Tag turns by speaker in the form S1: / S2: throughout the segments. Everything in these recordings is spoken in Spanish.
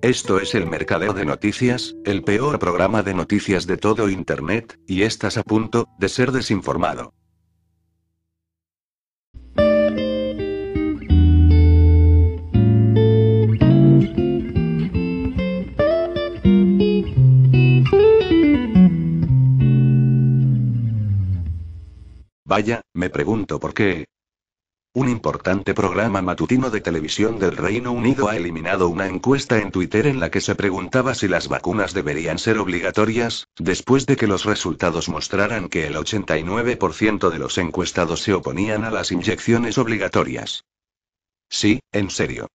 S1: Esto es el Mercadeo de Noticias, el peor programa de noticias de todo Internet, y estás a punto de ser desinformado. Vaya, me pregunto por qué. Un importante programa matutino de televisión del Reino Unido ha eliminado una encuesta en Twitter en la que se preguntaba si las vacunas deberían ser obligatorias, después de que los resultados mostraran que el 89% de los encuestados se oponían a las inyecciones obligatorias. Sí, en serio.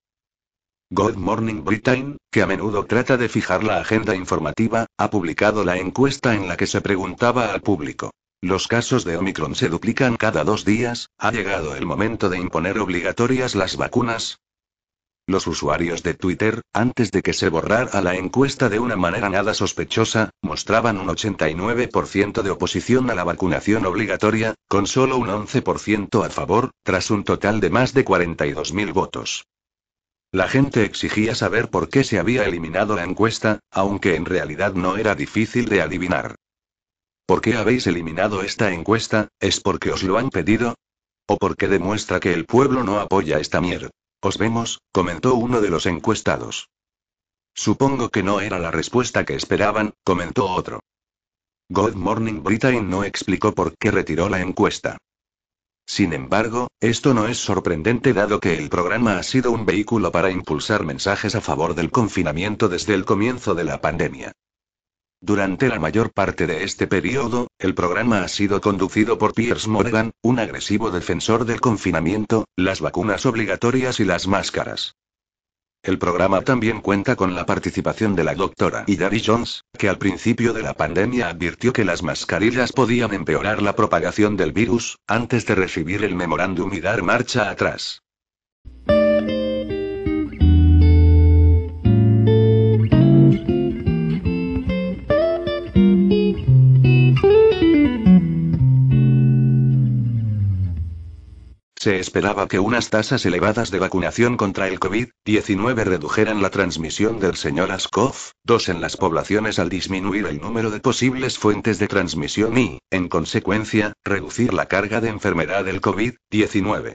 S1: Good Morning Britain, que a menudo trata de fijar la agenda informativa, ha publicado la encuesta en la que se preguntaba al público. Los casos de Omicron se duplican cada dos días, ¿ha llegado el momento de imponer obligatorias las vacunas? Los usuarios de Twitter, antes de que se borrara la encuesta de una manera nada sospechosa, mostraban un 89% de oposición a la vacunación obligatoria, con solo un 11% a favor, tras un total de más de 42.000 votos. La gente exigía saber por qué se había eliminado la encuesta, aunque en realidad no era difícil de adivinar. ¿Por qué habéis eliminado esta encuesta? ¿Es porque os lo han pedido? ¿O porque demuestra que el pueblo no apoya esta mierda? Os vemos, comentó uno de los encuestados. Supongo que no era la respuesta que esperaban, comentó otro. Good Morning Britain no explicó por qué retiró la encuesta. Sin embargo, esto no es sorprendente dado que el programa ha sido un vehículo para impulsar mensajes a favor del confinamiento desde el comienzo de la pandemia. Durante la mayor parte de este periodo, el programa ha sido conducido por Piers Morgan, un agresivo defensor del confinamiento, las vacunas obligatorias y las máscaras. El programa también cuenta con la participación de la doctora Hilary Jones, que al principio de la pandemia advirtió que las mascarillas podían empeorar la propagación del virus, antes de recibir el memorándum y dar marcha atrás. Se esperaba que unas tasas elevadas de vacunación contra el COVID-19 redujeran la transmisión del señor Askov-2 en las poblaciones al disminuir el número de posibles fuentes de transmisión y, en consecuencia, reducir la carga de enfermedad del COVID-19.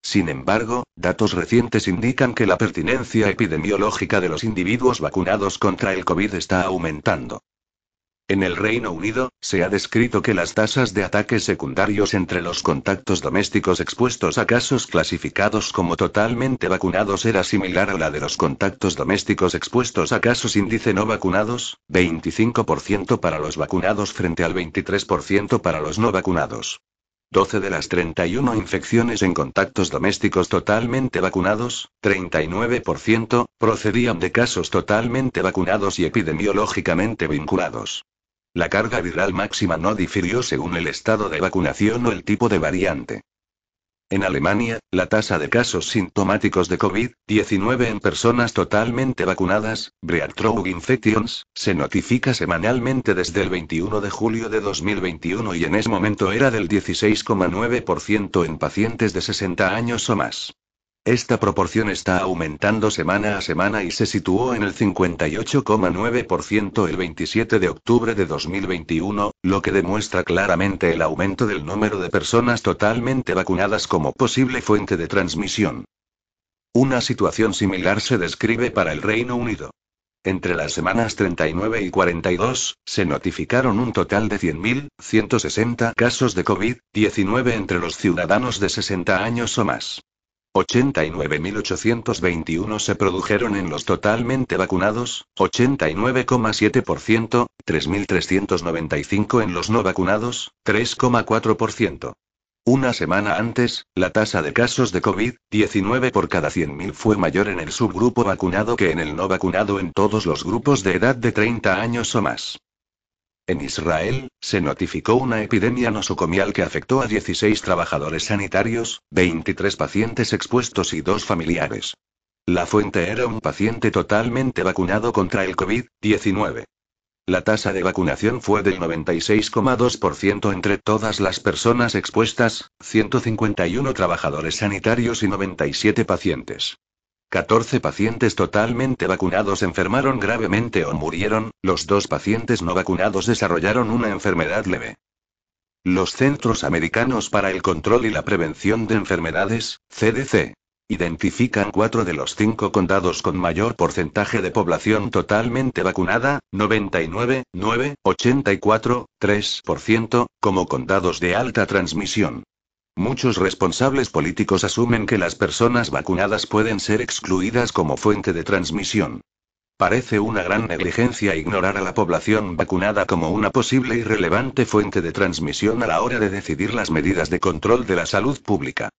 S1: Sin embargo, datos recientes indican que la pertinencia epidemiológica de los individuos vacunados contra el COVID está aumentando. En el Reino Unido, se ha descrito que las tasas de ataques secundarios entre los contactos domésticos expuestos a casos clasificados como totalmente vacunados era similar a la de los contactos domésticos expuestos a casos índice no vacunados, 25% para los vacunados frente al 23% para los no vacunados. 12 de las 31 infecciones en contactos domésticos totalmente vacunados, 39%, procedían de casos totalmente vacunados y epidemiológicamente vinculados. La carga viral máxima no difirió según el estado de vacunación o el tipo de variante. En Alemania, la tasa de casos sintomáticos de COVID-19 en personas totalmente vacunadas, Breakthrough Infections, se notifica semanalmente desde el 21 de julio de 2021 y en ese momento era del 16,9% en pacientes de 60 años o más. Esta proporción está aumentando semana a semana y se situó en el 58,9% el 27 de octubre de 2021, lo que demuestra claramente el aumento del número de personas totalmente vacunadas como posible fuente de transmisión. Una situación similar se describe para el Reino Unido. Entre las semanas 39 y 42, se notificaron un total de 100.160 casos de COVID-19 entre los ciudadanos de 60 años o más. 89.821 se produjeron en los totalmente vacunados, 89,7%, 3.395 en los no vacunados, 3,4%. Una semana antes, la tasa de casos de COVID-19 por cada 100.000 fue mayor en el subgrupo vacunado que en el no vacunado en todos los grupos de edad de 30 años o más. En Israel, se notificó una epidemia nosocomial que afectó a 16 trabajadores sanitarios, 23 pacientes expuestos y dos familiares. La fuente era un paciente totalmente vacunado contra el COVID-19. La tasa de vacunación fue del 96,2% entre todas las personas expuestas, 151 trabajadores sanitarios y 97 pacientes. 14 pacientes totalmente vacunados enfermaron gravemente o murieron, los dos pacientes no vacunados desarrollaron una enfermedad leve. Los Centros Americanos para el Control y la Prevención de Enfermedades, CDC, identifican cuatro de los cinco condados con mayor porcentaje de población totalmente vacunada, 99, 9, 84, 3%, como condados de alta transmisión. Muchos responsables políticos asumen que las personas vacunadas pueden ser excluidas como fuente de transmisión. Parece una gran negligencia ignorar a la población vacunada como una posible y relevante fuente de transmisión a la hora de decidir las medidas de control de la salud pública.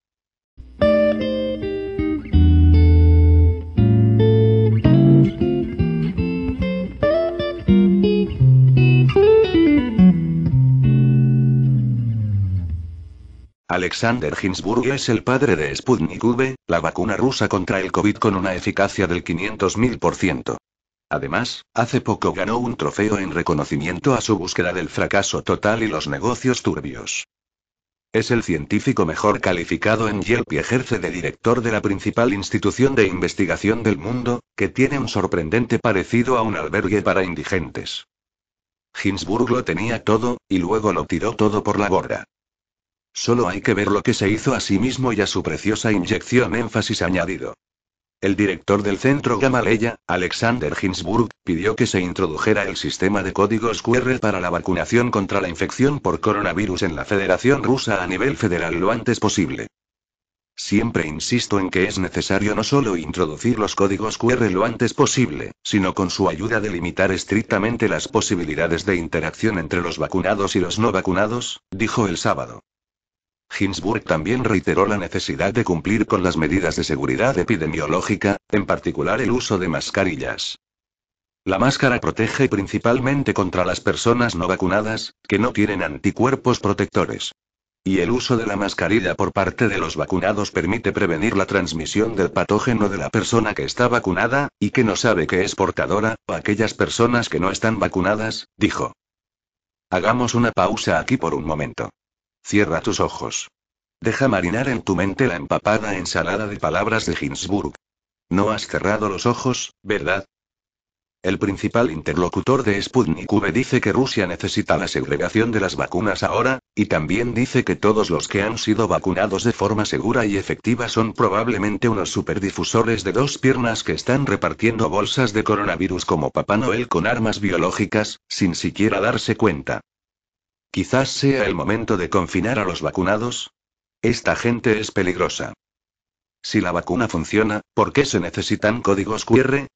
S1: Alexander Hinsburg es el padre de Sputnik V, la vacuna rusa contra el COVID con una eficacia del 500.000%. Además, hace poco ganó un trofeo en reconocimiento a su búsqueda del fracaso total y los negocios turbios. Es el científico mejor calificado en Yelp y ejerce de director de la principal institución de investigación del mundo, que tiene un sorprendente parecido a un albergue para indigentes. Hinsburg lo tenía todo, y luego lo tiró todo por la borda. Solo hay que ver lo que se hizo a sí mismo y a su preciosa inyección énfasis añadido. El director del centro Gamaleya, Alexander Hinsburg, pidió que se introdujera el sistema de códigos QR para la vacunación contra la infección por coronavirus en la Federación Rusa a nivel federal lo antes posible. Siempre insisto en que es necesario no solo introducir los códigos QR lo antes posible, sino con su ayuda delimitar estrictamente las posibilidades de interacción entre los vacunados y los no vacunados, dijo el sábado. Hinsburg también reiteró la necesidad de cumplir con las medidas de seguridad epidemiológica, en particular el uso de mascarillas. La máscara protege principalmente contra las personas no vacunadas, que no tienen anticuerpos protectores. Y el uso de la mascarilla por parte de los vacunados permite prevenir la transmisión del patógeno de la persona que está vacunada, y que no sabe que es portadora, o aquellas personas que no están vacunadas, dijo. Hagamos una pausa aquí por un momento. Cierra tus ojos. Deja marinar en tu mente la empapada ensalada de palabras de Hinsburg. No has cerrado los ojos, ¿verdad? El principal interlocutor de Sputnik V dice que Rusia necesita la segregación de las vacunas ahora, y también dice que todos los que han sido vacunados de forma segura y efectiva son probablemente unos superdifusores de dos piernas que están repartiendo bolsas de coronavirus como Papá Noel con armas biológicas, sin siquiera darse cuenta. Quizás sea el momento de confinar a los vacunados. Esta gente es peligrosa. Si la vacuna funciona, ¿por qué se necesitan códigos QR?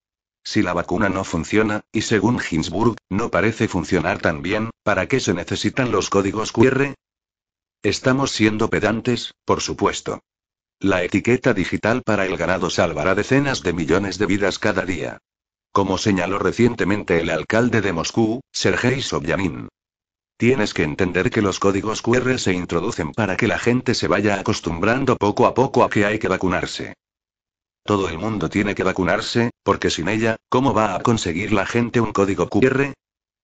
S1: Si la vacuna no funciona, y según Hinsburg, no parece funcionar tan bien, ¿para qué se necesitan los códigos QR? Estamos siendo pedantes, por supuesto. La etiqueta digital para el ganado salvará decenas de millones de vidas cada día. Como señaló recientemente el alcalde de Moscú, Sergei Sobyanin. Tienes que entender que los códigos QR se introducen para que la gente se vaya acostumbrando poco a poco a que hay que vacunarse. Todo el mundo tiene que vacunarse, porque sin ella, ¿cómo va a conseguir la gente un código QR?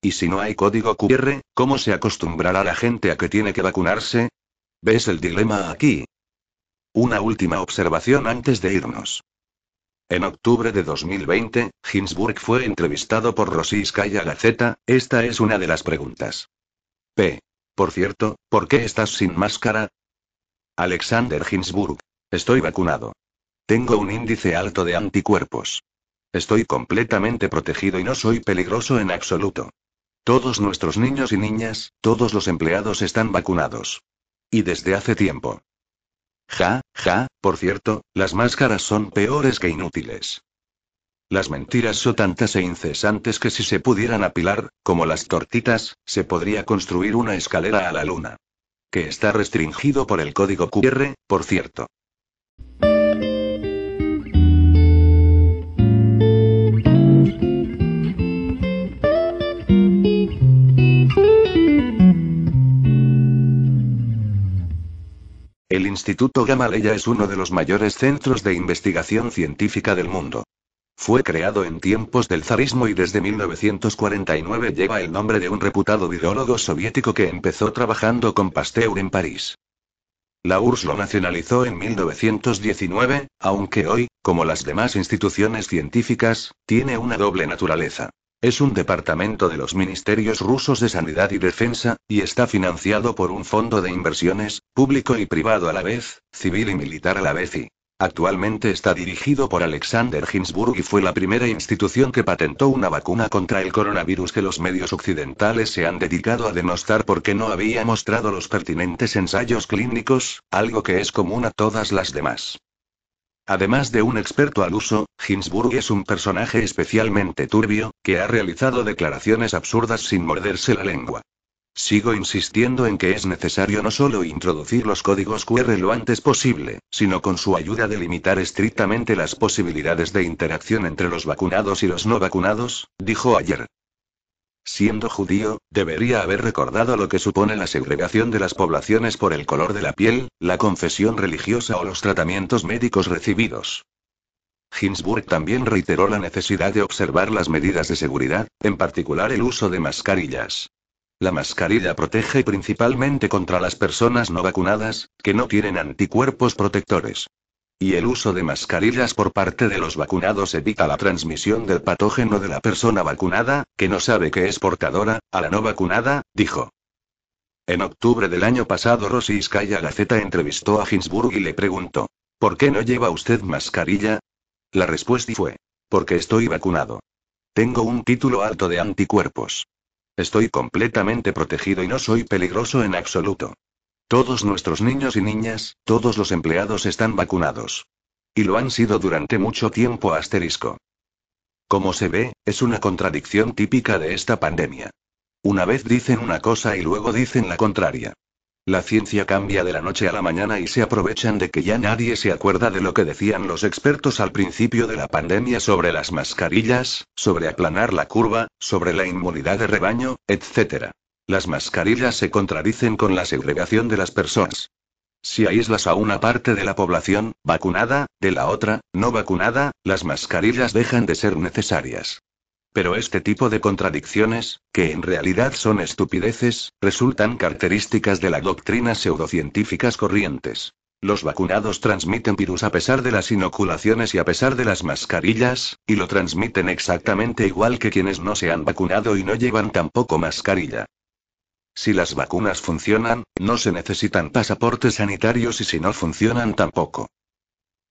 S1: Y si no hay código QR, ¿cómo se acostumbrará la gente a que tiene que vacunarse? ¿Ves el dilema aquí? Una última observación antes de irnos. En octubre de 2020, Hinsburg fue entrevistado por Rosiskaya Gazeta, esta es una de las preguntas. P. Por cierto, ¿por qué estás sin máscara? Alexander Hinsburg. Estoy vacunado. Tengo un índice alto de anticuerpos. Estoy completamente protegido y no soy peligroso en absoluto. Todos nuestros niños y niñas, todos los empleados están vacunados. Y desde hace tiempo. Ja, ja, por cierto, las máscaras son peores que inútiles. Las mentiras son tantas e incesantes que si se pudieran apilar, como las tortitas, se podría construir una escalera a la luna. Que está restringido por el código QR, por cierto. El Instituto Gamaleya es uno de los mayores centros de investigación científica del mundo. Fue creado en tiempos del zarismo y desde 1949 lleva el nombre de un reputado biólogo soviético que empezó trabajando con Pasteur en París. La URSS lo nacionalizó en 1919, aunque hoy, como las demás instituciones científicas, tiene una doble naturaleza. Es un departamento de los ministerios rusos de Sanidad y Defensa, y está financiado por un fondo de inversiones, público y privado a la vez, civil y militar a la vez y Actualmente está dirigido por Alexander Ginsburg y fue la primera institución que patentó una vacuna contra el coronavirus que los medios occidentales se han dedicado a denostar porque no había mostrado los pertinentes ensayos clínicos, algo que es común a todas las demás. Además de un experto al uso, Ginsburg es un personaje especialmente turbio, que ha realizado declaraciones absurdas sin morderse la lengua. Sigo insistiendo en que es necesario no solo introducir los códigos QR lo antes posible, sino con su ayuda delimitar estrictamente las posibilidades de interacción entre los vacunados y los no vacunados, dijo ayer. Siendo judío, debería haber recordado lo que supone la segregación de las poblaciones por el color de la piel, la confesión religiosa o los tratamientos médicos recibidos. Ginsburg también reiteró la necesidad de observar las medidas de seguridad, en particular el uso de mascarillas. La mascarilla protege principalmente contra las personas no vacunadas, que no tienen anticuerpos protectores. Y el uso de mascarillas por parte de los vacunados evita la transmisión del patógeno de la persona vacunada, que no sabe que es portadora, a la no vacunada, dijo. En octubre del año pasado Rosy Iskaya Gaceta entrevistó a Ginsburg y le preguntó, ¿por qué no lleva usted mascarilla? La respuesta fue, porque estoy vacunado. Tengo un título alto de anticuerpos. Estoy completamente protegido y no soy peligroso en absoluto. Todos nuestros niños y niñas, todos los empleados están vacunados. Y lo han sido durante mucho tiempo asterisco. Como se ve, es una contradicción típica de esta pandemia. Una vez dicen una cosa y luego dicen la contraria. La ciencia cambia de la noche a la mañana y se aprovechan de que ya nadie se acuerda de lo que decían los expertos al principio de la pandemia sobre las mascarillas, sobre aplanar la curva, sobre la inmunidad de rebaño, etc. Las mascarillas se contradicen con la segregación de las personas. Si aíslas a una parte de la población, vacunada, de la otra, no vacunada, las mascarillas dejan de ser necesarias. Pero este tipo de contradicciones, que en realidad son estupideces, resultan características de la doctrina pseudocientíficas corrientes. Los vacunados transmiten virus a pesar de las inoculaciones y a pesar de las mascarillas, y lo transmiten exactamente igual que quienes no se han vacunado y no llevan tampoco mascarilla. Si las vacunas funcionan, no se necesitan pasaportes sanitarios y si no funcionan tampoco.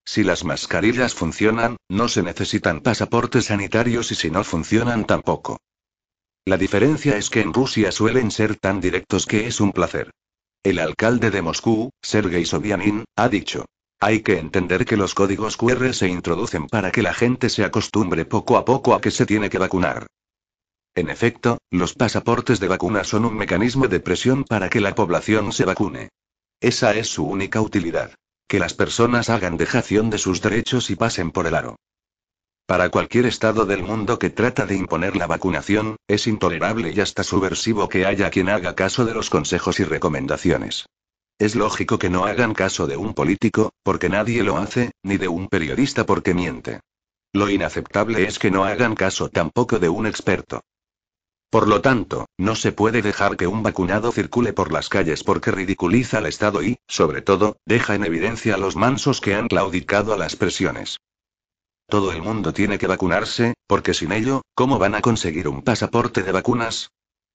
S1: Si las mascarillas funcionan, no se necesitan pasaportes sanitarios y si no funcionan tampoco. La diferencia es que en Rusia suelen ser tan directos que es un placer. El alcalde de Moscú, Sergei Sobyanin, ha dicho. Hay que entender que los códigos QR se introducen para que la gente se acostumbre poco a poco a que se tiene que vacunar. En efecto, los pasaportes de vacuna son un mecanismo de presión para que la población se vacune. Esa es su única utilidad que las personas hagan dejación de sus derechos y pasen por el aro. Para cualquier estado del mundo que trata de imponer la vacunación, es intolerable y hasta subversivo que haya quien haga caso de los consejos y recomendaciones. Es lógico que no hagan caso de un político, porque nadie lo hace, ni de un periodista porque miente. Lo inaceptable es que no hagan caso tampoco de un experto. Por lo tanto, no se puede dejar que un vacunado circule por las calles porque ridiculiza al Estado y, sobre todo, deja en evidencia a los mansos que han claudicado a las presiones. Todo el mundo tiene que vacunarse, porque sin ello, ¿cómo van a conseguir un pasaporte de vacunas?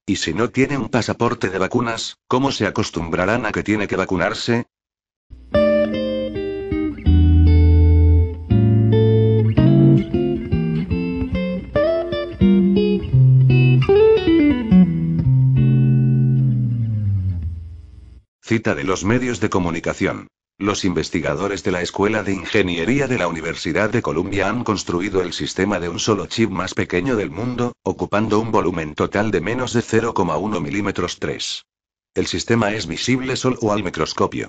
S1: Y si no tiene un pasaporte de vacunas, ¿cómo se acostumbrarán a que tiene que vacunarse? Cita de los medios de comunicación. Los investigadores de la Escuela de Ingeniería de la Universidad de Columbia han construido el sistema de un solo chip más pequeño del mundo, ocupando un volumen total de menos de 0,1 milímetros 3. El sistema es visible solo al microscopio.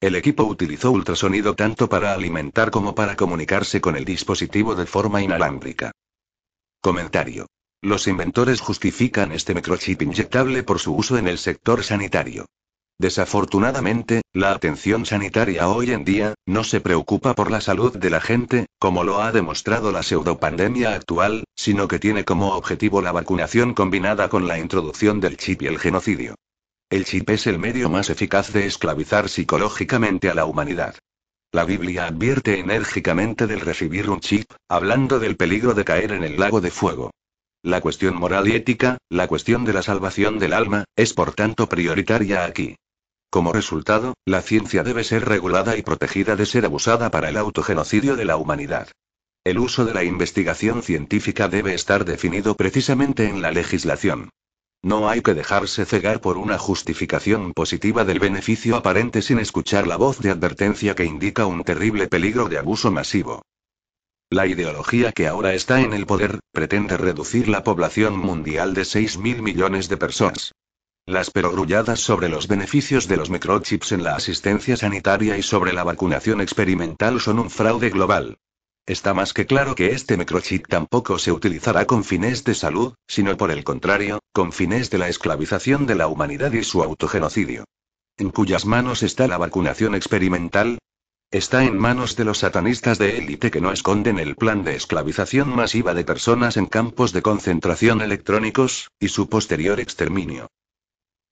S1: El equipo utilizó ultrasonido tanto para alimentar como para comunicarse con el dispositivo de forma inalámbrica. Comentario. Los inventores justifican este microchip inyectable por su uso en el sector sanitario. Desafortunadamente, la atención sanitaria hoy en día, no se preocupa por la salud de la gente, como lo ha demostrado la pseudopandemia actual, sino que tiene como objetivo la vacunación combinada con la introducción del chip y el genocidio. El chip es el medio más eficaz de esclavizar psicológicamente a la humanidad. La Biblia advierte enérgicamente del recibir un chip, hablando del peligro de caer en el lago de fuego. La cuestión moral y ética, la cuestión de la salvación del alma, es por tanto prioritaria aquí. Como resultado, la ciencia debe ser regulada y protegida de ser abusada para el autogenocidio de la humanidad. El uso de la investigación científica debe estar definido precisamente en la legislación. No hay que dejarse cegar por una justificación positiva del beneficio aparente sin escuchar la voz de advertencia que indica un terrible peligro de abuso masivo. La ideología que ahora está en el poder, pretende reducir la población mundial de 6 mil millones de personas. Las perogrulladas sobre los beneficios de los microchips en la asistencia sanitaria y sobre la vacunación experimental son un fraude global. Está más que claro que este microchip tampoco se utilizará con fines de salud, sino por el contrario, con fines de la esclavización de la humanidad y su autogenocidio. ¿En cuyas manos está la vacunación experimental? Está en manos de los satanistas de élite que no esconden el plan de esclavización masiva de personas en campos de concentración electrónicos, y su posterior exterminio.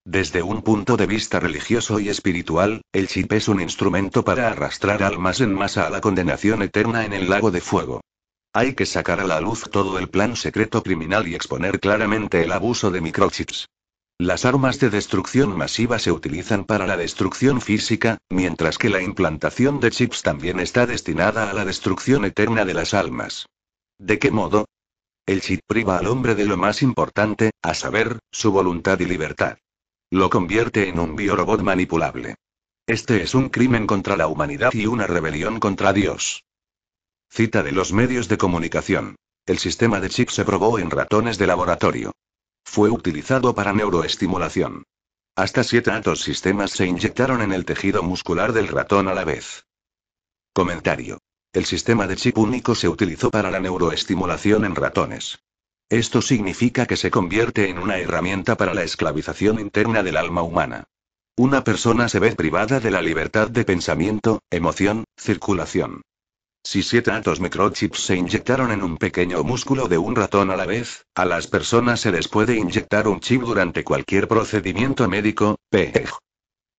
S1: Desde un punto de vista religioso y espiritual, el chip es un instrumento para arrastrar almas en masa a la condenación eterna en el lago de fuego. Hay que sacar a la luz todo el plan secreto criminal y exponer claramente el abuso de microchips. Las armas de destrucción masiva se utilizan para la destrucción física, mientras que la implantación de chips también está destinada a la destrucción eterna de las almas. ¿De qué modo? El chip priva al hombre de lo más importante, a saber, su voluntad y libertad. Lo convierte en un biorobot manipulable. Este es un crimen contra la humanidad y una rebelión contra Dios. Cita de los medios de comunicación. El sistema de chip se probó en ratones de laboratorio. Fue utilizado para neuroestimulación. Hasta siete altos sistemas se inyectaron en el tejido muscular del ratón a la vez. Comentario. El sistema de chip único se utilizó para la neuroestimulación en ratones. Esto significa que se convierte en una herramienta para la esclavización interna del alma humana. Una persona se ve privada de la libertad de pensamiento, emoción, circulación. Si siete altos microchips se inyectaron en un pequeño músculo de un ratón a la vez, a las personas se les puede inyectar un chip durante cualquier procedimiento médico, PEG.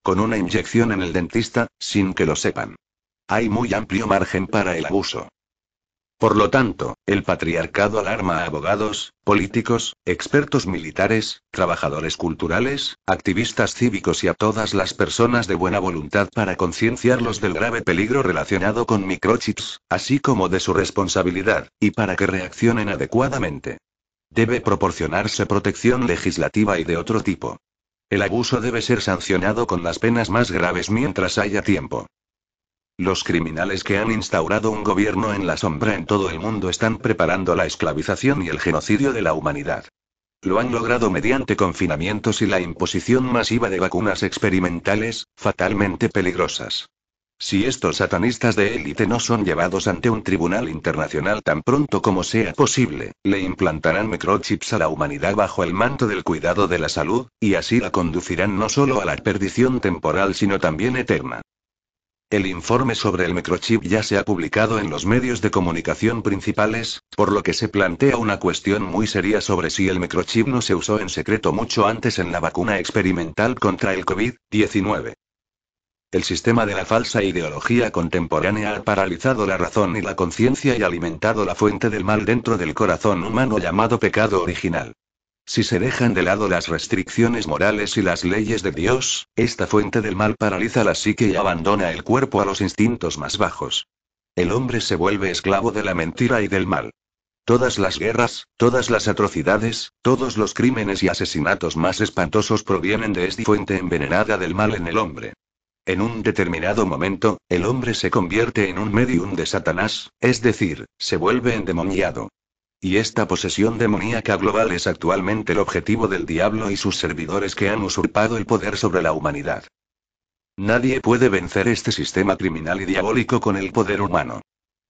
S1: Con una inyección en el dentista, sin que lo sepan. Hay muy amplio margen para el abuso. Por lo tanto, el patriarcado alarma a abogados, políticos, expertos militares, trabajadores culturales, activistas cívicos y a todas las personas de buena voluntad para concienciarlos del grave peligro relacionado con microchips, así como de su responsabilidad, y para que reaccionen adecuadamente. Debe proporcionarse protección legislativa y de otro tipo. El abuso debe ser sancionado con las penas más graves mientras haya tiempo. Los criminales que han instaurado un gobierno en la sombra en todo el mundo están preparando la esclavización y el genocidio de la humanidad. Lo han logrado mediante confinamientos y la imposición masiva de vacunas experimentales, fatalmente peligrosas. Si estos satanistas de élite no son llevados ante un tribunal internacional tan pronto como sea posible, le implantarán microchips a la humanidad bajo el manto del cuidado de la salud, y así la conducirán no solo a la perdición temporal sino también eterna. El informe sobre el microchip ya se ha publicado en los medios de comunicación principales, por lo que se plantea una cuestión muy seria sobre si el microchip no se usó en secreto mucho antes en la vacuna experimental contra el COVID-19. El sistema de la falsa ideología contemporánea ha paralizado la razón y la conciencia y alimentado la fuente del mal dentro del corazón humano llamado pecado original. Si se dejan de lado las restricciones morales y las leyes de Dios, esta fuente del mal paraliza la psique y abandona el cuerpo a los instintos más bajos. El hombre se vuelve esclavo de la mentira y del mal. Todas las guerras, todas las atrocidades, todos los crímenes y asesinatos más espantosos provienen de esta fuente envenenada del mal en el hombre. En un determinado momento, el hombre se convierte en un medium de Satanás, es decir, se vuelve endemoniado. Y esta posesión demoníaca global es actualmente el objetivo del diablo y sus servidores que han usurpado el poder sobre la humanidad. Nadie puede vencer este sistema criminal y diabólico con el poder humano.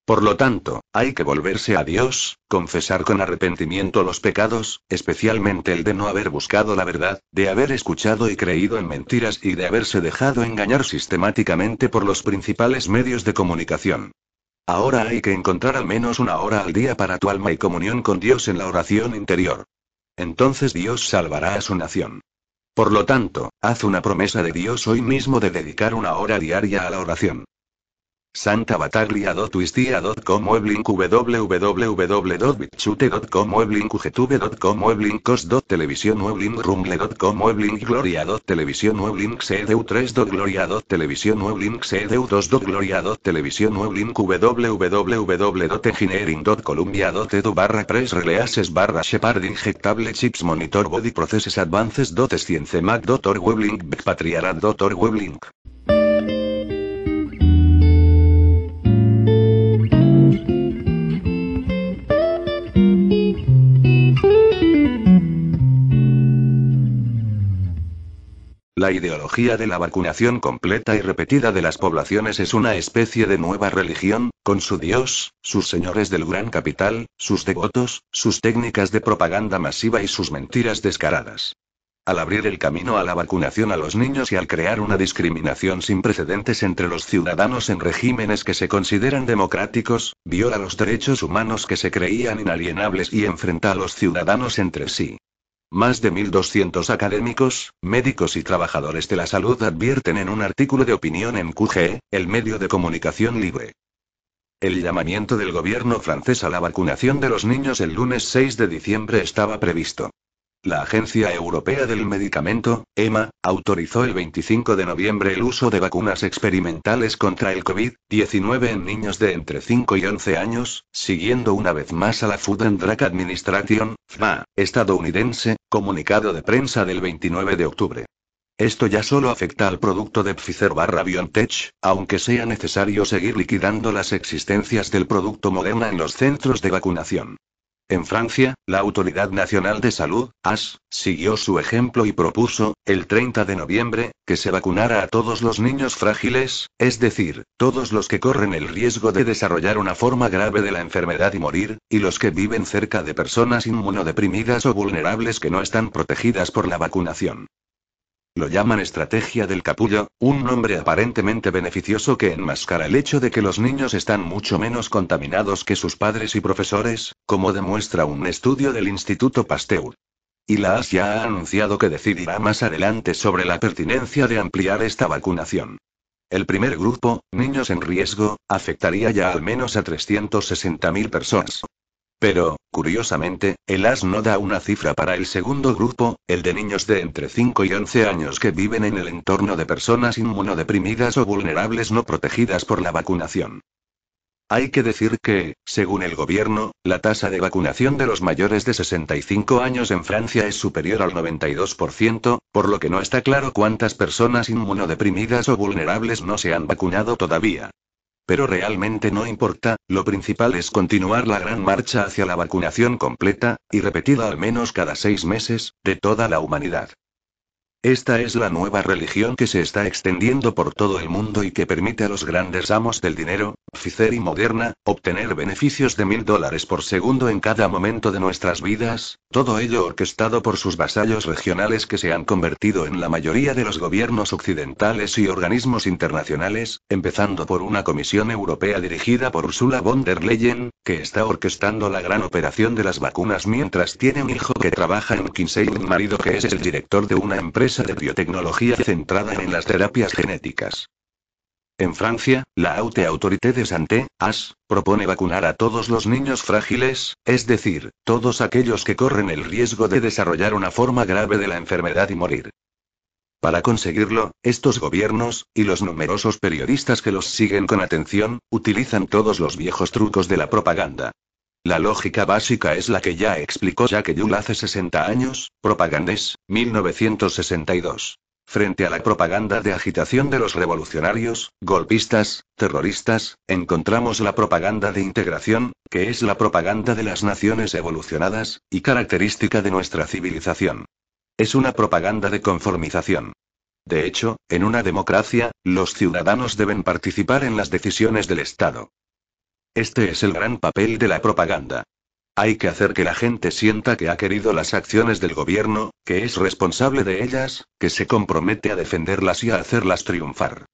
S1: Por lo tanto, hay que volverse a Dios, confesar con arrepentimiento los pecados, especialmente el de no haber buscado la verdad, de haber escuchado y creído en mentiras y de haberse dejado engañar sistemáticamente por los principales medios de comunicación. Ahora hay que encontrar al menos una hora al día para tu alma y comunión con Dios en la oración interior. Entonces Dios salvará a su nación. Por lo tanto, haz una promesa de Dios hoy mismo de dedicar una hora diaria a la oración. Santa Bataglia.twistia.com Weblink www.bitchute.com Weblink ugetube.com Weblink cos.televisión Weblink rumble.com Weblink gloria.televisión Weblink cdu3. gloria.televisión Weblink cdu2. gloria.televisión Weblink www.engineering.columbia.edu barra press releases barra shepard injectable chips monitor body processes advances dot science mac doctor Weblink patriarad doctor Weblink La ideología de la vacunación completa y repetida de las poblaciones es una especie de nueva religión, con su Dios, sus señores del gran capital, sus devotos, sus técnicas de propaganda masiva y sus mentiras descaradas. Al abrir el camino a la vacunación a los niños y al crear una discriminación sin precedentes entre los ciudadanos en regímenes que se consideran democráticos, viola los derechos humanos que se creían inalienables y enfrenta a los ciudadanos entre sí. Más de 1.200 académicos, médicos y trabajadores de la salud advierten en un artículo de opinión en QG, el medio de comunicación libre. El llamamiento del gobierno francés a la vacunación de los niños el lunes 6 de diciembre estaba previsto. La Agencia Europea del Medicamento, EMA, autorizó el 25 de noviembre el uso de vacunas experimentales contra el COVID-19 en niños de entre 5 y 11 años, siguiendo una vez más a la Food and Drug Administration, FMA, estadounidense, comunicado de prensa del 29 de octubre. Esto ya solo afecta al producto de Pfizer barra BioNTech, aunque sea necesario seguir liquidando las existencias del producto Moderna en los centros de vacunación. En Francia, la Autoridad Nacional de Salud, AS, siguió su ejemplo y propuso, el 30 de noviembre, que se vacunara a todos los niños frágiles, es decir, todos los que corren el riesgo de desarrollar una forma grave de la enfermedad y morir, y los que viven cerca de personas inmunodeprimidas o vulnerables que no están protegidas por la vacunación. Lo llaman estrategia del capullo, un nombre aparentemente beneficioso que enmascara el hecho de que los niños están mucho menos contaminados que sus padres y profesores, como demuestra un estudio del Instituto Pasteur. Y la AS ya ha anunciado que decidirá más adelante sobre la pertinencia de ampliar esta vacunación. El primer grupo, niños en riesgo, afectaría ya al menos a 360.000 personas. Pero, curiosamente, el AS no da una cifra para el segundo grupo, el de niños de entre 5 y 11 años que viven en el entorno de personas inmunodeprimidas o vulnerables no protegidas por la vacunación. Hay que decir que, según el gobierno, la tasa de vacunación de los mayores de 65 años en Francia es superior al 92%, por lo que no está claro cuántas personas inmunodeprimidas o vulnerables no se han vacunado todavía. Pero realmente no importa, lo principal es continuar la gran marcha hacia la vacunación completa, y repetida al menos cada seis meses, de toda la humanidad. Esta es la nueva religión que se está extendiendo por todo el mundo y que permite a los grandes amos del dinero, Pfizer y Moderna, obtener beneficios de mil dólares por segundo en cada momento de nuestras vidas, todo ello orquestado por sus vasallos regionales que se han convertido en la mayoría de los gobiernos occidentales y organismos internacionales, empezando por una Comisión Europea dirigida por Ursula von der Leyen, que está orquestando la gran operación de las vacunas mientras tiene un hijo que trabaja en Kinsey y un marido que es el director de una empresa de biotecnología centrada en las terapias genéticas. En Francia, la Haute Autorité de Santé, AS, propone vacunar a todos los niños frágiles, es decir, todos aquellos que corren el riesgo de desarrollar una forma grave de la enfermedad y morir. Para conseguirlo, estos gobiernos, y los numerosos periodistas que los siguen con atención, utilizan todos los viejos trucos de la propaganda. La lógica básica es la que ya explicó Jacques Ellul hace 60 años, Propagandés, 1962. Frente a la propaganda de agitación de los revolucionarios, golpistas, terroristas, encontramos la propaganda de integración, que es la propaganda de las naciones evolucionadas, y característica de nuestra civilización. Es una propaganda de conformización. De hecho, en una democracia, los ciudadanos deben participar en las decisiones del Estado. Este es el gran papel de la propaganda. Hay que hacer que la gente sienta que ha querido las acciones del gobierno, que es responsable de ellas, que se compromete a defenderlas y a hacerlas triunfar.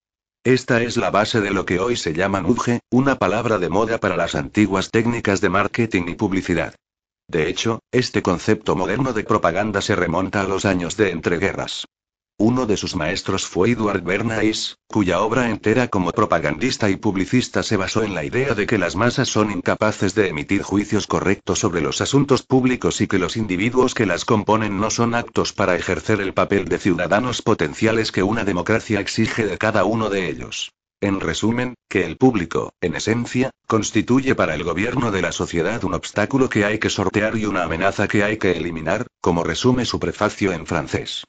S1: Esta es la base de lo que hoy se llama nudge, una palabra de moda para las antiguas técnicas de marketing y publicidad. De hecho, este concepto moderno de propaganda se remonta a los años de entreguerras. Uno de sus maestros fue Edward Bernays, cuya obra entera como propagandista y publicista se basó en la idea de que las masas son incapaces de emitir juicios correctos sobre los asuntos públicos y que los individuos que las componen no son aptos para ejercer el papel de ciudadanos potenciales que una democracia exige de cada uno de ellos. En resumen, que el público, en esencia, constituye para el gobierno de la sociedad un obstáculo que hay que sortear y una amenaza que hay que eliminar, como resume su prefacio en francés.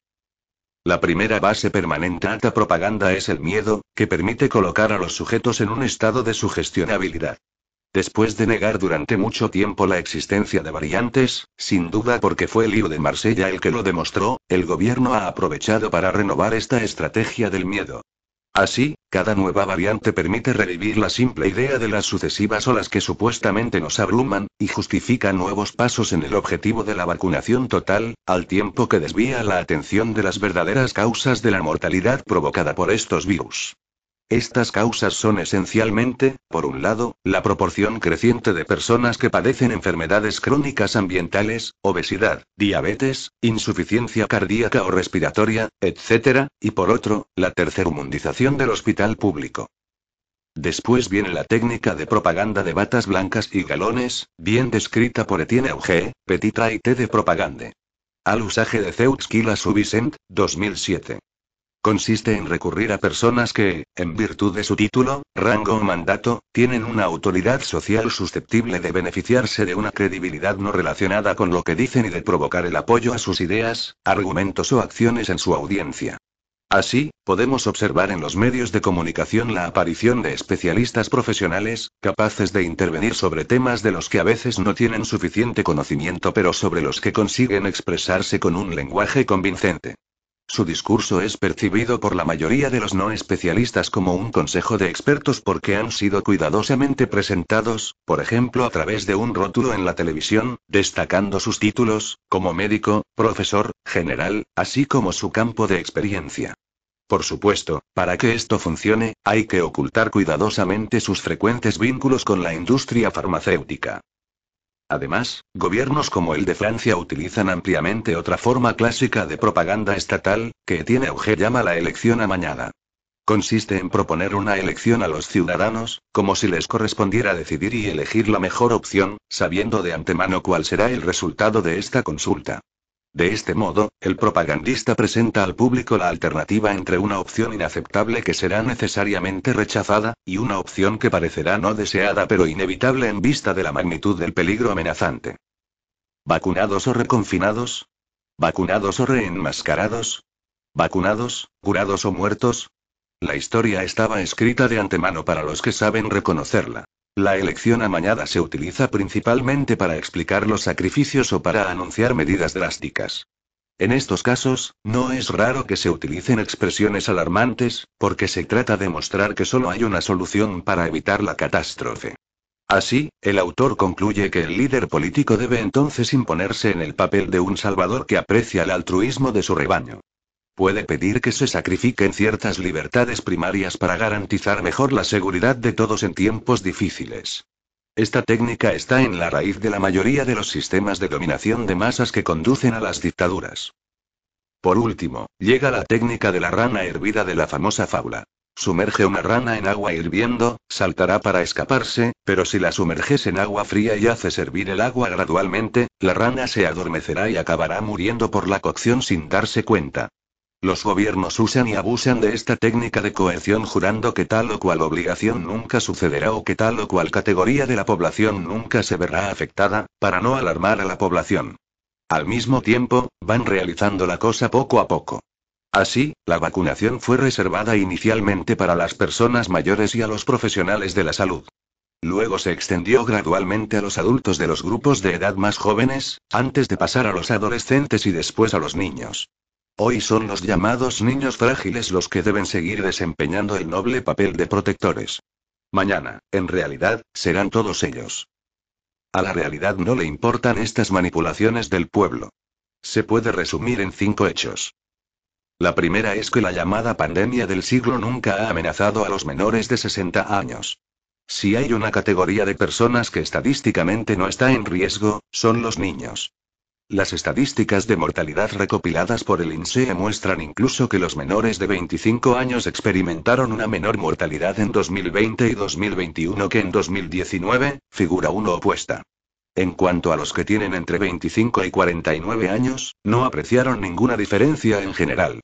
S1: La primera base permanente alta propaganda es el miedo, que permite colocar a los sujetos en un estado de sugestionabilidad. Después de negar durante mucho tiempo la existencia de variantes, sin duda porque fue el lío de Marsella el que lo demostró, el gobierno ha aprovechado para renovar esta estrategia del miedo. Así, cada nueva variante permite revivir la simple idea de las sucesivas olas que supuestamente nos abruman, y justifica nuevos pasos en el objetivo de la vacunación total, al tiempo que desvía la atención de las verdaderas causas de la mortalidad provocada por estos virus. Estas causas son esencialmente, por un lado, la proporción creciente de personas que padecen enfermedades crónicas ambientales, obesidad, diabetes, insuficiencia cardíaca o respiratoria, etc., y por otro, la tercermundización del hospital público. Después viene la técnica de propaganda de batas blancas y galones, bien descrita por Etienne Auger, Petit Traité de Propagande. Al usaje de Zeuxquila Subicent, 2007. Consiste en recurrir a personas que, en virtud de su título, rango o mandato, tienen una autoridad social susceptible de beneficiarse de una credibilidad no relacionada con lo que dicen y de provocar el apoyo a sus ideas, argumentos o acciones en su audiencia. Así, podemos observar en los medios de comunicación la aparición de especialistas profesionales, capaces de intervenir sobre temas de los que a veces no tienen suficiente conocimiento pero sobre los que consiguen expresarse con un lenguaje convincente. Su discurso es percibido por la mayoría de los no especialistas como un consejo de expertos porque han sido cuidadosamente presentados, por ejemplo a través de un rótulo en la televisión, destacando sus títulos, como médico, profesor, general, así como su campo de experiencia. Por supuesto, para que esto funcione, hay que ocultar cuidadosamente sus frecuentes vínculos con la industria farmacéutica. Además, gobiernos como el de Francia utilizan ampliamente otra forma clásica de propaganda estatal, que tiene auge llama la elección amañada. Consiste en proponer una elección a los ciudadanos, como si les correspondiera decidir y elegir la mejor opción, sabiendo de antemano cuál será el resultado de esta consulta. De este modo, el propagandista presenta al público la alternativa entre una opción inaceptable que será necesariamente rechazada, y una opción que parecerá no deseada pero inevitable en vista de la magnitud del peligro amenazante. ¿Vacunados o reconfinados? ¿Vacunados o reenmascarados? ¿Vacunados, curados o muertos? La historia estaba escrita de antemano para los que saben reconocerla. La elección amañada se utiliza principalmente para explicar los sacrificios o para anunciar medidas drásticas. En estos casos, no es raro que se utilicen expresiones alarmantes, porque se trata de mostrar que solo hay una solución para evitar la catástrofe. Así, el autor concluye que el líder político debe entonces imponerse en el papel de un salvador que aprecia el altruismo de su rebaño. Puede pedir que se sacrifiquen ciertas libertades primarias para garantizar mejor la seguridad de todos en tiempos difíciles. Esta técnica está en la raíz de la mayoría de los sistemas de dominación de masas que conducen a las dictaduras. Por último, llega la técnica de la rana hervida de la famosa fábula. Sumerge una rana en agua hirviendo, saltará para escaparse, pero si la sumerges en agua fría y haces hervir el agua gradualmente, la rana se adormecerá y acabará muriendo por la cocción sin darse cuenta. Los gobiernos usan y abusan de esta técnica de coerción jurando que tal o cual obligación nunca sucederá o que tal o cual categoría de la población nunca se verá afectada, para no alarmar a la población. Al mismo tiempo, van realizando la cosa poco a poco. Así, la vacunación fue reservada inicialmente para las personas mayores y a los profesionales de la salud. Luego se extendió gradualmente a los adultos de los grupos de edad más jóvenes, antes de pasar a los adolescentes y después a los niños. Hoy son los llamados niños frágiles los que deben seguir desempeñando el noble papel de protectores. Mañana, en realidad, serán todos ellos. A la realidad no le importan estas manipulaciones del pueblo. Se puede resumir en cinco hechos. La primera es que la llamada pandemia del siglo nunca ha amenazado a los menores de 60 años. Si hay una categoría de personas que estadísticamente no está en riesgo, son los niños. Las estadísticas de mortalidad recopiladas por el INSEE muestran incluso que los menores de 25 años experimentaron una menor mortalidad en 2020 y 2021 que en 2019, figura 1 opuesta. En cuanto a los que tienen entre 25 y 49 años, no apreciaron ninguna diferencia en general.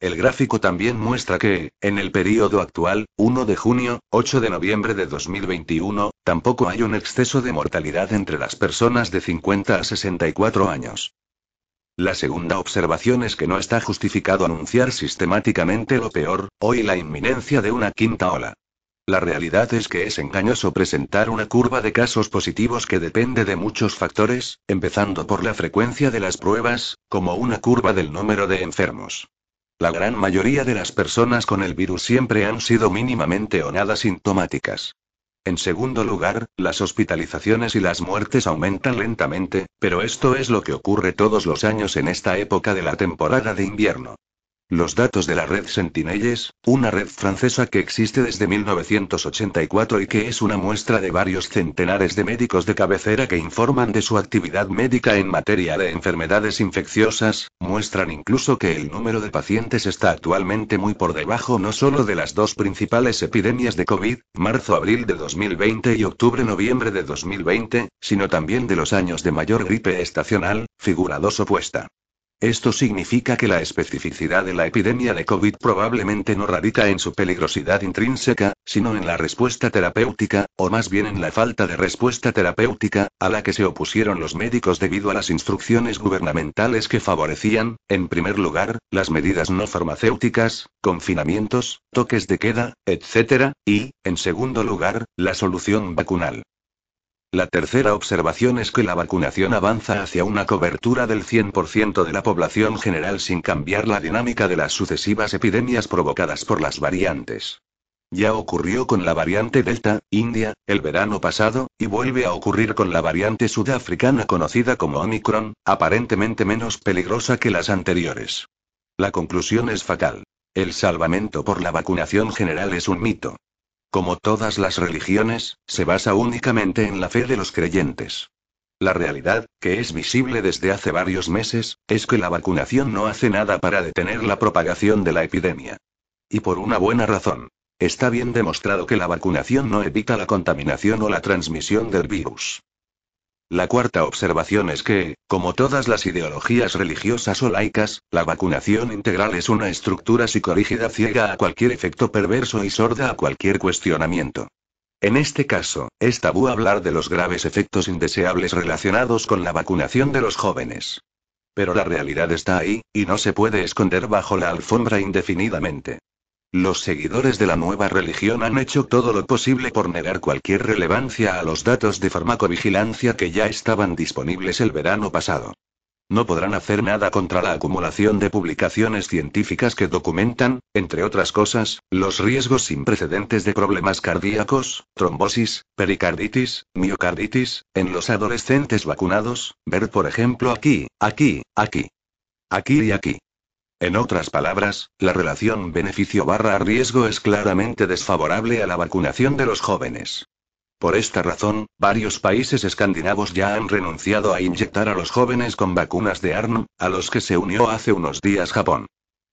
S1: El gráfico también muestra que, en el periodo actual, 1 de junio, 8 de noviembre de 2021, tampoco hay un exceso de mortalidad entre las personas de 50 a 64 años. La segunda observación es que no está justificado anunciar sistemáticamente lo peor, hoy la inminencia de una quinta ola. La realidad es que es engañoso presentar una curva de casos positivos que depende de muchos factores, empezando por la frecuencia de las pruebas, como una curva del número de enfermos. La gran mayoría de las personas con el virus siempre han sido mínimamente o nada sintomáticas. En segundo lugar, las hospitalizaciones y las muertes aumentan lentamente, pero esto es lo que ocurre todos los años en esta época de la temporada de invierno. Los datos de la red Sentinelles, una red francesa que existe desde 1984 y que es una muestra de varios centenares de médicos de cabecera que informan de su actividad médica en materia de enfermedades infecciosas, muestran incluso que el número de pacientes está actualmente muy por debajo no solo de las dos principales epidemias de COVID, marzo-abril de 2020 y octubre-noviembre de 2020, sino también de los años de mayor gripe estacional, figura 2 opuesta. Esto significa que la especificidad de la epidemia de COVID probablemente no radica en su peligrosidad intrínseca, sino en la respuesta terapéutica, o más bien en la falta de respuesta terapéutica, a la que se opusieron los médicos debido a las instrucciones gubernamentales que favorecían, en primer lugar, las medidas no farmacéuticas, confinamientos, toques de queda, etc., y, en segundo lugar, la solución vacunal. La tercera observación es que la vacunación avanza hacia una cobertura del 100% de la población general sin cambiar la dinámica de las sucesivas epidemias provocadas por las variantes. Ya ocurrió con la variante Delta, India, el verano pasado, y vuelve a ocurrir con la variante sudafricana conocida como Omicron, aparentemente menos peligrosa que las anteriores. La conclusión es fatal. El salvamento por la vacunación general es un mito. Como todas las religiones, se basa únicamente en la fe de los creyentes. La realidad, que es visible desde hace varios meses, es que la vacunación no hace nada para detener la propagación de la epidemia. Y por una buena razón. Está bien demostrado que la vacunación no evita la contaminación o la transmisión del virus. La cuarta observación es que, como todas las ideologías religiosas o laicas, la vacunación integral es una estructura psicorígida ciega a cualquier efecto perverso y sorda a cualquier cuestionamiento. En este caso, es tabú hablar de los graves efectos indeseables relacionados con la vacunación de los jóvenes. Pero la realidad está ahí, y no se puede esconder bajo la alfombra indefinidamente. Los seguidores de la nueva religión han hecho todo lo posible por negar cualquier relevancia a los datos de farmacovigilancia que ya estaban disponibles el verano pasado. No podrán hacer nada contra la acumulación de publicaciones científicas que documentan, entre otras cosas, los riesgos sin precedentes de problemas cardíacos, trombosis, pericarditis, miocarditis, en los adolescentes vacunados, ver por ejemplo aquí, aquí, aquí. Aquí y aquí. En otras palabras, la relación beneficio barra riesgo es claramente desfavorable a la vacunación de los jóvenes. Por esta razón, varios países escandinavos ya han renunciado a inyectar a los jóvenes con vacunas de ARN, a los que se unió hace unos días Japón.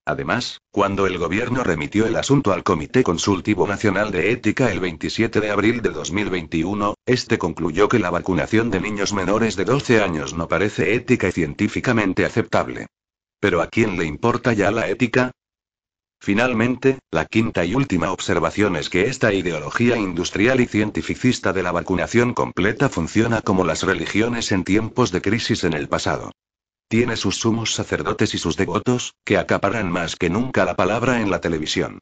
S1: Además, cuando el gobierno remitió el asunto al Comité Consultivo Nacional de Ética el 27 de abril de 2021, este concluyó que la vacunación de niños menores de 12 años no parece ética y científicamente aceptable. Pero ¿a quién le importa ya la ética? Finalmente, la quinta y última observación es que esta ideología industrial y cientificista de la vacunación completa funciona como las religiones en tiempos de crisis en el pasado. Tiene sus sumos sacerdotes y sus devotos, que acaparan más que nunca la palabra en la televisión.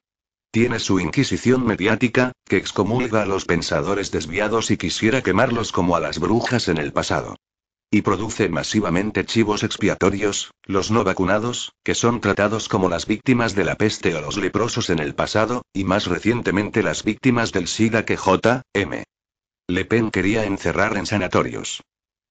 S1: Tiene su inquisición mediática, que excomulga a los pensadores desviados y quisiera quemarlos como a las brujas en el pasado. Y produce masivamente chivos expiatorios, los no vacunados, que son tratados como las víctimas de la peste o los leprosos en el pasado, y más recientemente las víctimas del SIDA que J. M. Le Pen quería encerrar en sanatorios.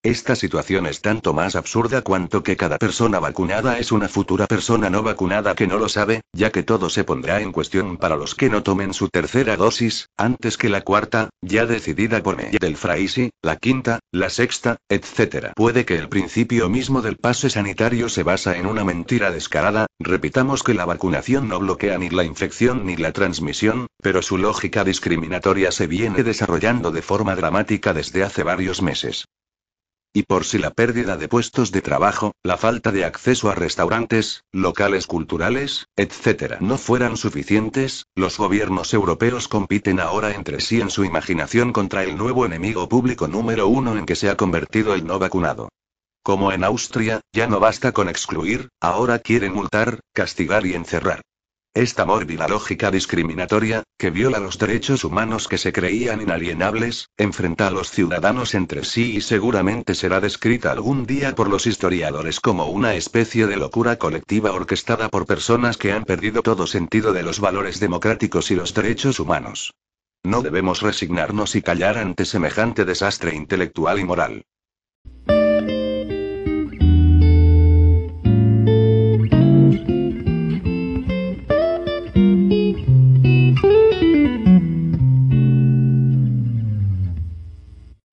S1: Esta situación es tanto más absurda cuanto que cada persona vacunada es una futura persona no vacunada que no lo sabe, ya que todo se pondrá en cuestión para los que no tomen su tercera dosis, antes que la cuarta, ya decidida por del Fraisi, la quinta, la sexta, etc. Puede que el principio mismo del pase sanitario se basa en una mentira descarada, repitamos que la vacunación no bloquea ni la infección ni la transmisión, pero su lógica discriminatoria se viene desarrollando de forma dramática desde hace varios meses. Y por si la pérdida de puestos de trabajo, la falta de acceso a restaurantes, locales culturales, etc. no fueran suficientes, los gobiernos europeos compiten ahora entre sí en su imaginación contra el nuevo enemigo público número uno en que se ha convertido el no vacunado. Como en Austria, ya no basta con excluir, ahora quieren multar, castigar y encerrar. Esta mórbida lógica discriminatoria, que viola los derechos humanos que se creían inalienables, enfrenta a los ciudadanos entre sí y seguramente será descrita algún día por los historiadores como una especie de locura colectiva orquestada por personas que han perdido todo sentido de los valores democráticos y los derechos humanos. No debemos resignarnos y callar ante semejante desastre intelectual y moral.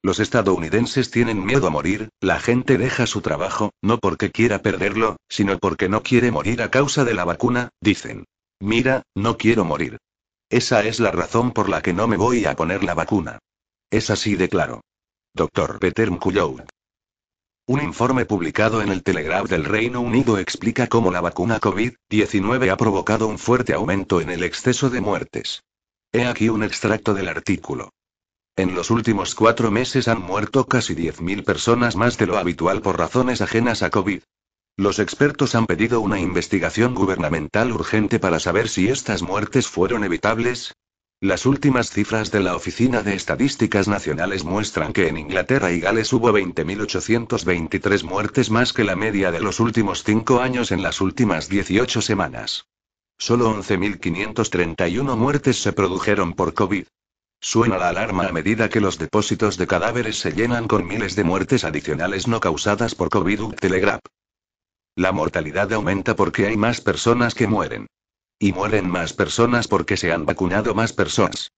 S1: Los estadounidenses tienen miedo a morir, la gente deja su trabajo, no porque quiera perderlo, sino porque no quiere morir a causa de la vacuna, dicen. Mira, no quiero morir. Esa es la razón por la que no me voy a poner la vacuna. Es así de claro. Dr. Peter McCullough. Un informe publicado en el Telegraph del Reino Unido explica cómo la vacuna COVID-19 ha provocado un fuerte aumento en el exceso de muertes. He aquí un extracto del artículo. En los últimos cuatro meses han muerto casi 10.000 personas más de lo habitual por razones ajenas a COVID. Los expertos han pedido una investigación gubernamental urgente para saber si estas muertes fueron evitables. Las últimas cifras de la Oficina de Estadísticas Nacionales muestran que en Inglaterra y Gales hubo 20.823 muertes más que la media de los últimos cinco años en las últimas 18 semanas. Solo 11.531 muertes se produjeron por COVID. Suena la alarma a medida que los depósitos de cadáveres se llenan con miles de muertes adicionales no causadas por COVID. Telegraph. La mortalidad aumenta porque hay más personas que mueren. Y mueren más personas porque se han vacunado más personas.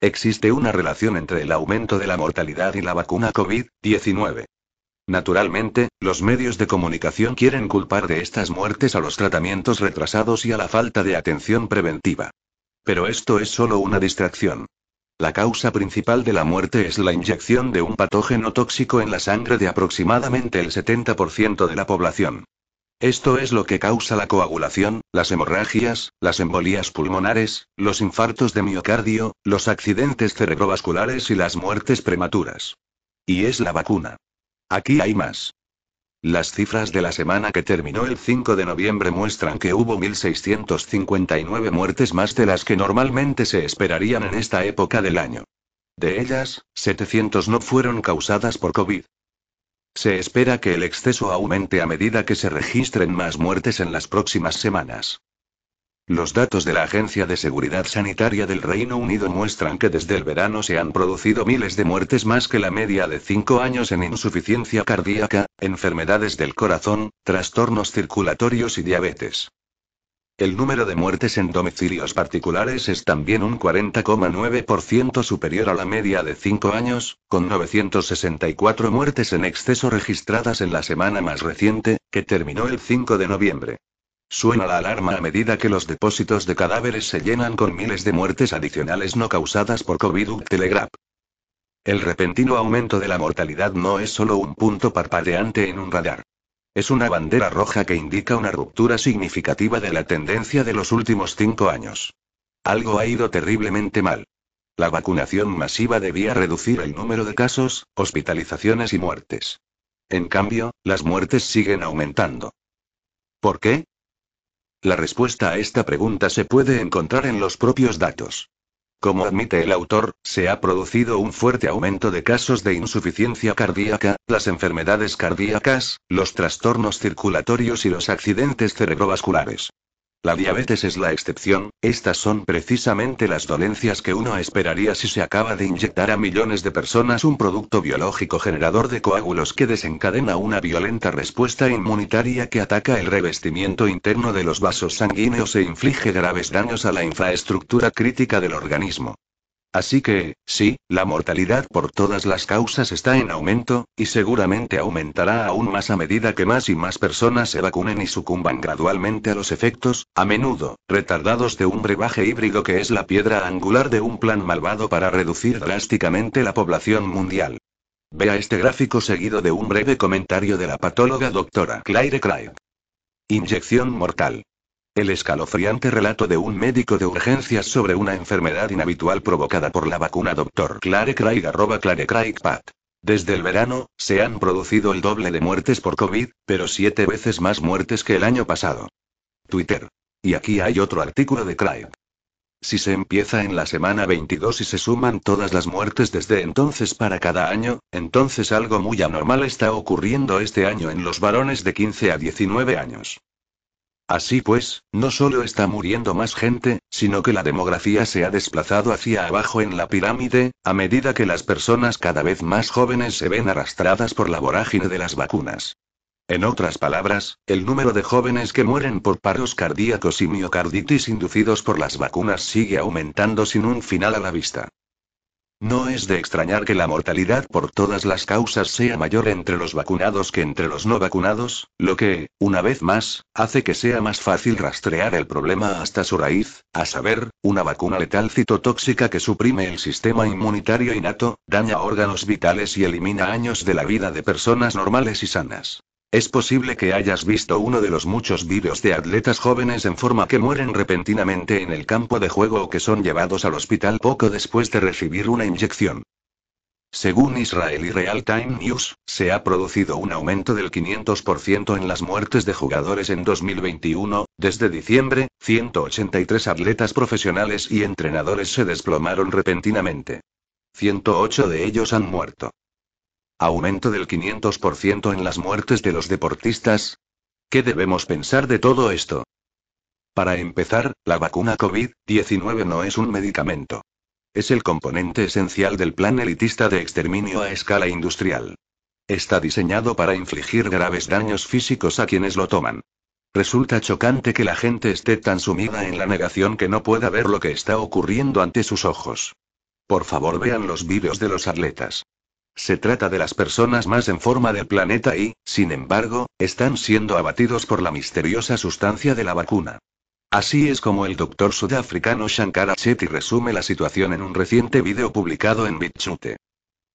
S1: Existe una relación entre el aumento de la mortalidad y la vacuna COVID-19. Naturalmente, los medios de comunicación quieren culpar de estas muertes a los tratamientos retrasados y a la falta de atención preventiva. Pero esto es solo una distracción. La causa principal de la muerte es la inyección de un patógeno tóxico en la sangre de aproximadamente el 70% de la población. Esto es lo que causa la coagulación, las hemorragias, las embolías pulmonares, los infartos de miocardio, los accidentes cerebrovasculares y las muertes prematuras. Y es la vacuna. Aquí hay más. Las cifras de la semana que terminó el 5 de noviembre muestran que hubo 1.659 muertes más de las que normalmente se esperarían en esta época del año. De ellas, 700 no fueron causadas por COVID. Se espera que el exceso aumente a medida que se registren más muertes en las próximas semanas. Los datos de la Agencia de Seguridad Sanitaria del Reino Unido muestran que desde el verano se han producido miles de muertes más que la media de cinco años en insuficiencia cardíaca, enfermedades del corazón, trastornos circulatorios y diabetes. El número de muertes en domicilios particulares es también un 40,9% superior a la media de cinco años, con 964 muertes en exceso registradas en la semana más reciente, que terminó el 5 de noviembre. Suena la alarma a medida que los depósitos de cadáveres se llenan con miles de muertes adicionales no causadas por COVID. Telegraph. El repentino aumento de la mortalidad no es solo un punto parpadeante en un radar. Es una bandera roja que indica una ruptura significativa de la tendencia de los últimos cinco años. Algo ha ido terriblemente mal. La vacunación masiva debía reducir el número de casos, hospitalizaciones y muertes. En cambio, las muertes siguen aumentando. ¿Por qué? La respuesta a esta pregunta se puede encontrar en los propios datos. Como admite el autor, se ha producido un fuerte aumento de casos de insuficiencia cardíaca, las enfermedades cardíacas, los trastornos circulatorios y los accidentes cerebrovasculares. La diabetes es la excepción, estas son precisamente las dolencias que uno esperaría si se acaba de inyectar a millones de personas un producto biológico generador de coágulos que desencadena una violenta respuesta inmunitaria que ataca el revestimiento interno de los vasos sanguíneos e inflige graves daños a la infraestructura crítica del organismo. Así que, sí, la mortalidad por todas las causas está en aumento, y seguramente aumentará aún más a medida que más y más personas se vacunen y sucumban gradualmente a los efectos, a menudo, retardados de un brebaje híbrido que es la piedra angular de un plan malvado para reducir drásticamente la población mundial. Vea este gráfico seguido de un breve comentario de la patóloga doctora Claire Craig. Inyección mortal. El escalofriante relato de un médico de urgencias sobre una enfermedad inhabitual provocada por la vacuna Dr. Clare Craig Clare Craig Pat. Desde el verano, se han producido el doble de muertes por COVID, pero siete veces más muertes que el año pasado. Twitter. Y aquí hay otro artículo de Craig. Si se empieza en la semana 22 y se suman todas las muertes desde entonces para cada año, entonces algo muy anormal está ocurriendo este año en los varones de 15 a 19 años. Así pues, no solo está muriendo más gente, sino que la demografía se ha desplazado hacia abajo en la pirámide, a medida que las personas cada vez más jóvenes se ven arrastradas por la vorágine de las vacunas. En otras palabras, el número de jóvenes que mueren por paros cardíacos y miocarditis inducidos por las vacunas sigue aumentando sin un final a la vista. No es de extrañar que la mortalidad por todas las causas sea mayor entre los vacunados que entre los no vacunados, lo que, una vez más, hace que sea más fácil rastrear el problema hasta su raíz, a saber, una vacuna letal citotóxica que suprime el sistema inmunitario innato, daña órganos vitales y elimina años de la vida de personas normales y sanas. Es posible que hayas visto uno de los muchos vídeos de atletas jóvenes en forma que mueren repentinamente en el campo de juego o que son llevados al hospital poco después de recibir una inyección. Según Israeli Real Time News, se ha producido un aumento del 500% en las muertes de jugadores en 2021. Desde diciembre, 183 atletas profesionales y entrenadores se desplomaron repentinamente. 108 de ellos han muerto. Aumento del 500% en las muertes de los deportistas. ¿Qué debemos pensar de todo esto? Para empezar, la vacuna COVID-19 no es un medicamento. Es el componente esencial del plan elitista de exterminio a escala industrial. Está diseñado para infligir graves daños físicos a quienes lo toman. Resulta chocante que la gente esté tan sumida en la negación que no pueda ver lo que está ocurriendo ante sus ojos. Por favor vean los vídeos de los atletas. Se trata de las personas más en forma del planeta y, sin embargo, están siendo abatidos por la misteriosa sustancia de la vacuna. Así es como el doctor sudafricano Shankara Chetty resume la situación en un reciente video publicado en BitChute.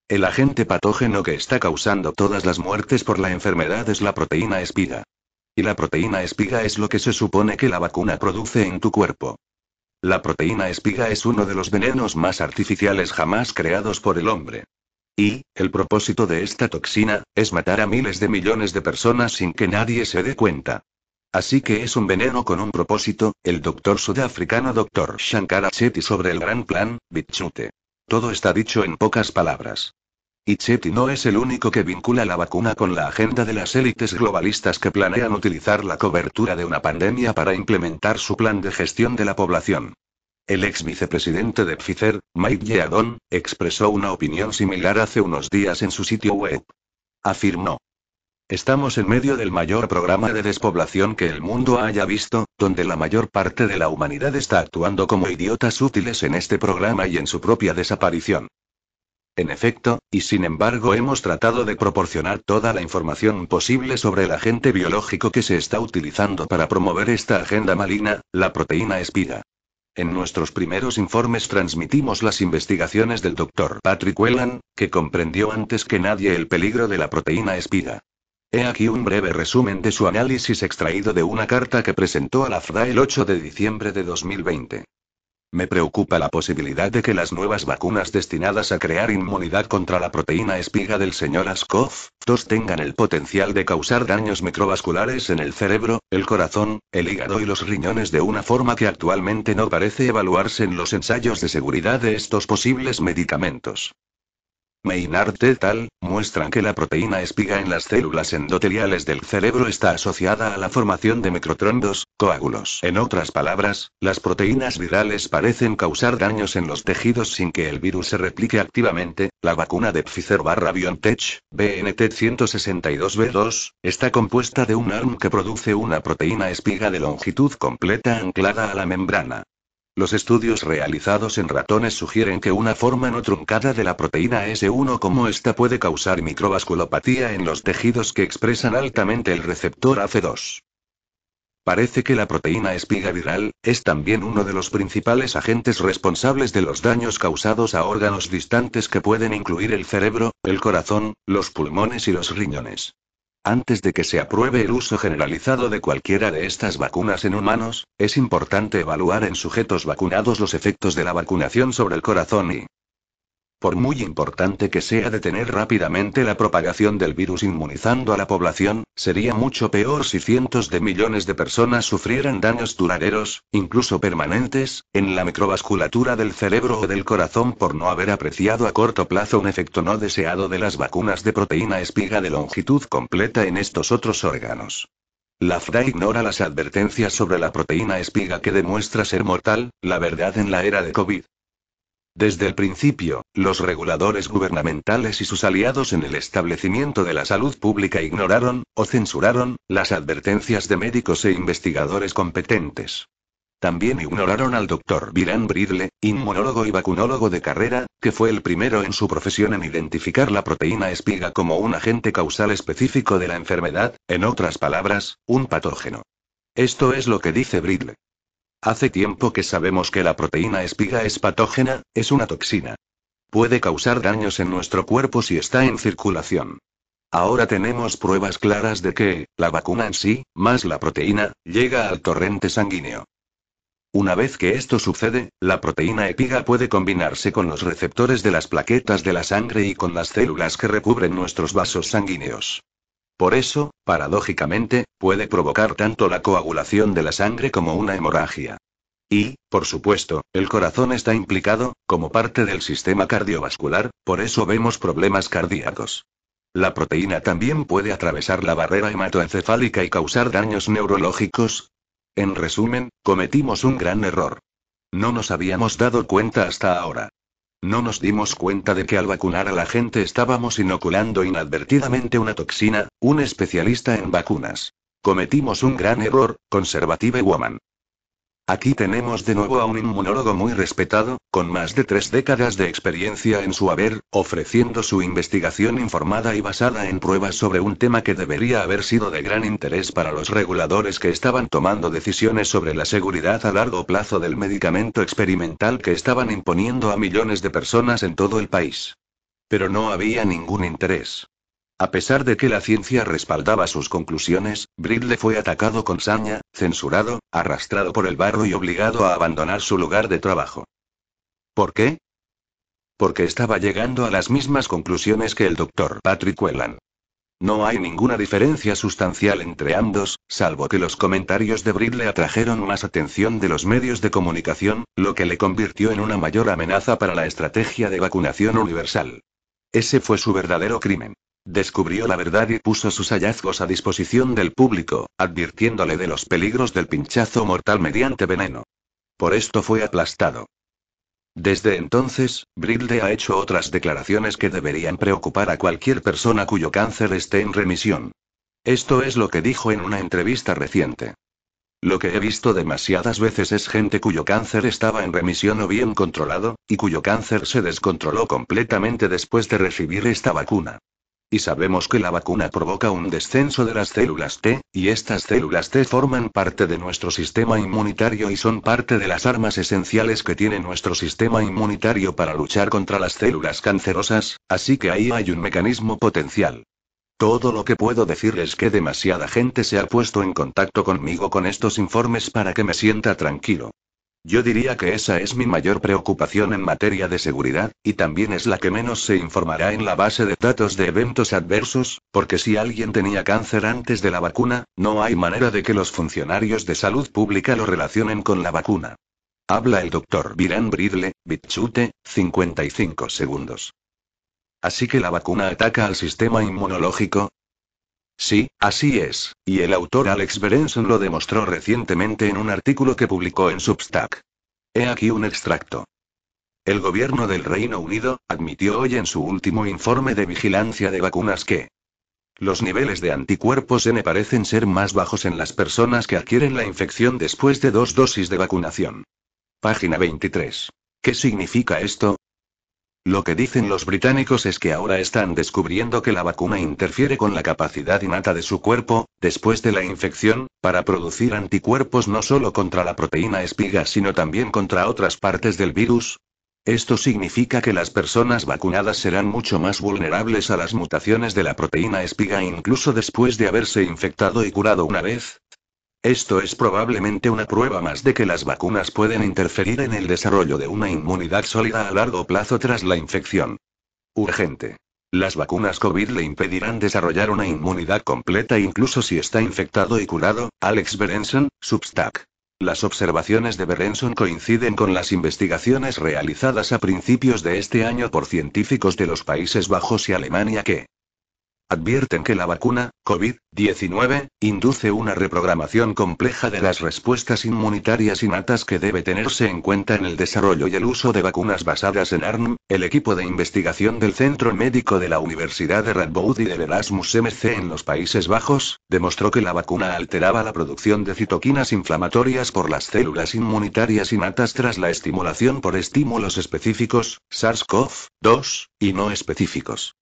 S1: El agente patógeno que está causando todas las muertes por la enfermedad es la proteína espiga. Y la proteína espiga es lo que se supone que la vacuna produce en tu cuerpo. La proteína espiga es uno de los venenos más artificiales jamás creados por el hombre. Y, el propósito de esta toxina, es matar a miles de millones de personas sin que nadie se dé cuenta. Así que es un veneno con un propósito, el doctor sudafricano Dr. Shankara Chetty sobre el gran plan, Bichute. Todo está dicho en pocas palabras. Y Chetty no es el único que vincula la vacuna con la agenda de las élites globalistas que planean utilizar la cobertura de una pandemia para implementar su plan de gestión de la población. El ex vicepresidente de Pfizer, Mike Yeadon, expresó una opinión similar hace unos días en su sitio web. Afirmó. Estamos en medio del mayor programa de despoblación que el mundo haya visto, donde la mayor parte de la humanidad está actuando como idiotas útiles en este programa y en su propia desaparición. En efecto, y sin embargo hemos tratado de proporcionar toda la información posible sobre el agente biológico que se está utilizando para promover esta agenda maligna, la proteína espiga. En nuestros primeros informes transmitimos las investigaciones del Dr. Patrick Whelan, que comprendió antes que nadie el peligro de la proteína espiga. He aquí un breve resumen de su análisis extraído de una carta que presentó a la FDA el 8 de diciembre de 2020. Me preocupa la posibilidad de que las nuevas vacunas destinadas a crear inmunidad contra la proteína espiga del señor Askov, 2 tengan el potencial de causar daños microvasculares en el cerebro, el corazón, el hígado y los riñones de una forma que actualmente no parece evaluarse en los ensayos de seguridad de estos posibles medicamentos. Maynard et al. muestran que la proteína espiga en las células endoteliales del cerebro está asociada a la formación de microtrombos, coágulos. En otras palabras, las proteínas virales parecen causar daños en los tejidos sin que el virus se replique activamente. La vacuna de Pfizer barra BioNTech, BNT 162b2, está compuesta de un ARM que produce una proteína espiga de longitud completa anclada a la membrana. Los estudios realizados en ratones sugieren que una forma no truncada de la proteína S1 como esta puede causar microvasculopatía en los tejidos que expresan altamente el receptor AC2. Parece que la proteína espiga viral es también uno de los principales agentes responsables de los daños causados a órganos distantes que pueden incluir el cerebro, el corazón, los pulmones y los riñones. Antes de que se apruebe el uso generalizado de cualquiera de estas vacunas en humanos, es importante evaluar en sujetos vacunados los efectos de la vacunación sobre el corazón y, por muy importante que sea detener rápidamente la propagación del virus inmunizando a la población, sería mucho peor si cientos de millones de personas sufrieran daños duraderos, incluso permanentes, en la microvasculatura del cerebro o del corazón por no haber apreciado a corto plazo un efecto no deseado de las vacunas de proteína espiga de longitud completa en estos otros órganos. La FDA ignora las advertencias sobre la proteína espiga que demuestra ser mortal, la verdad en la era de COVID. Desde el principio, los reguladores gubernamentales y sus aliados en el establecimiento de la salud pública ignoraron, o censuraron, las advertencias de médicos e investigadores competentes. También ignoraron al doctor Viran Bridle, inmunólogo y vacunólogo de carrera, que fue el primero en su profesión en identificar la proteína espiga como un agente causal específico de la enfermedad, en otras palabras, un patógeno. Esto es lo que dice Bridle. Hace tiempo que sabemos que la proteína espiga es patógena, es una toxina. Puede causar daños en nuestro cuerpo si está en circulación. Ahora tenemos pruebas claras de que, la vacuna en sí, más la proteína, llega al torrente sanguíneo. Una vez que esto sucede, la proteína epiga puede combinarse con los receptores de las plaquetas de la sangre y con las células que recubren nuestros vasos sanguíneos. Por eso, paradójicamente, puede provocar tanto la coagulación de la sangre como una hemorragia. Y, por supuesto, el corazón está implicado, como parte del sistema cardiovascular, por eso vemos problemas cardíacos. La proteína también puede atravesar la barrera hematoencefálica y causar daños neurológicos. En resumen, cometimos un gran error. No nos habíamos dado cuenta hasta ahora. No nos dimos cuenta de que al vacunar a la gente estábamos inoculando inadvertidamente una toxina, un especialista en vacunas. Cometimos un gran error, Conservative Woman. Aquí tenemos de nuevo a un inmunólogo muy respetado, con más de tres décadas de experiencia en su haber, ofreciendo su investigación informada y basada en pruebas sobre un tema que debería haber sido de gran interés para los reguladores que estaban tomando decisiones sobre la seguridad a largo plazo del medicamento experimental que estaban imponiendo a millones de personas en todo el país. Pero no había ningún interés. A pesar de que la ciencia respaldaba sus conclusiones, Bridle fue atacado con saña, censurado, arrastrado por el barro y obligado a abandonar su lugar de trabajo. ¿Por qué? Porque estaba llegando a las mismas conclusiones que el doctor Patrick Whelan. No hay ninguna diferencia sustancial entre ambos, salvo que los comentarios de Bridle atrajeron más atención de los medios de comunicación, lo que le convirtió en una mayor amenaza para la estrategia de vacunación universal. Ese fue su verdadero crimen. Descubrió la verdad y puso sus hallazgos a disposición del público, advirtiéndole de los peligros del pinchazo mortal mediante veneno. Por esto fue aplastado. Desde entonces, Brilde ha hecho otras declaraciones que deberían preocupar a cualquier persona cuyo cáncer esté en remisión. Esto es lo que dijo en una entrevista reciente. Lo que he visto demasiadas veces es gente cuyo cáncer estaba en remisión o bien controlado, y cuyo cáncer se descontroló completamente después de recibir esta vacuna. Y sabemos que la vacuna provoca un descenso de las células T, y estas células T forman parte de nuestro sistema inmunitario y son parte de las armas esenciales que tiene nuestro sistema inmunitario para luchar contra las células cancerosas, así que ahí hay un mecanismo potencial. Todo lo que puedo decir es que demasiada gente se ha puesto en contacto conmigo con estos informes para que me sienta tranquilo. Yo diría que esa es mi mayor preocupación en materia de seguridad, y también es la que menos se informará en la base de datos de eventos adversos, porque si alguien tenía cáncer antes de la vacuna, no hay manera de que los funcionarios de salud pública lo relacionen con la vacuna. Habla el doctor Viran Bridle, Bichute, 55 segundos. Así que la vacuna ataca al sistema inmunológico, Sí, así es, y el autor Alex Berenson lo demostró recientemente en un artículo que publicó en Substack. He aquí un extracto. El gobierno del Reino Unido admitió hoy en su último informe de vigilancia de vacunas que los niveles de anticuerpos N parecen ser más bajos en las personas que adquieren la infección después de dos dosis de vacunación. Página 23. ¿Qué significa esto? Lo que dicen los británicos es que ahora están descubriendo que la vacuna interfiere con la capacidad innata de su cuerpo, después de la infección, para producir anticuerpos no solo contra la proteína espiga sino también contra otras partes del virus. Esto significa que las personas vacunadas serán mucho más vulnerables a las mutaciones de la proteína espiga incluso después de haberse infectado y curado una vez, esto es probablemente una prueba más de que las vacunas pueden interferir en el desarrollo de una inmunidad sólida a largo plazo tras la infección. Urgente. Las vacunas COVID le impedirán desarrollar una inmunidad completa incluso si está infectado y curado. Alex Berenson, Substack. Las observaciones de Berenson coinciden con las investigaciones realizadas a principios de este año por científicos de los Países Bajos y Alemania que, advierten que la vacuna, COVID-19, induce una reprogramación compleja de las respuestas inmunitarias innatas que debe tenerse en cuenta en el desarrollo y el uso de vacunas basadas en ARN. El equipo de investigación del Centro Médico de la Universidad de Radboud y del Erasmus MC en los Países Bajos, demostró que la vacuna alteraba la producción de citoquinas inflamatorias por las células inmunitarias innatas tras la estimulación por estímulos específicos, SARS-CoV-2, y no específicos.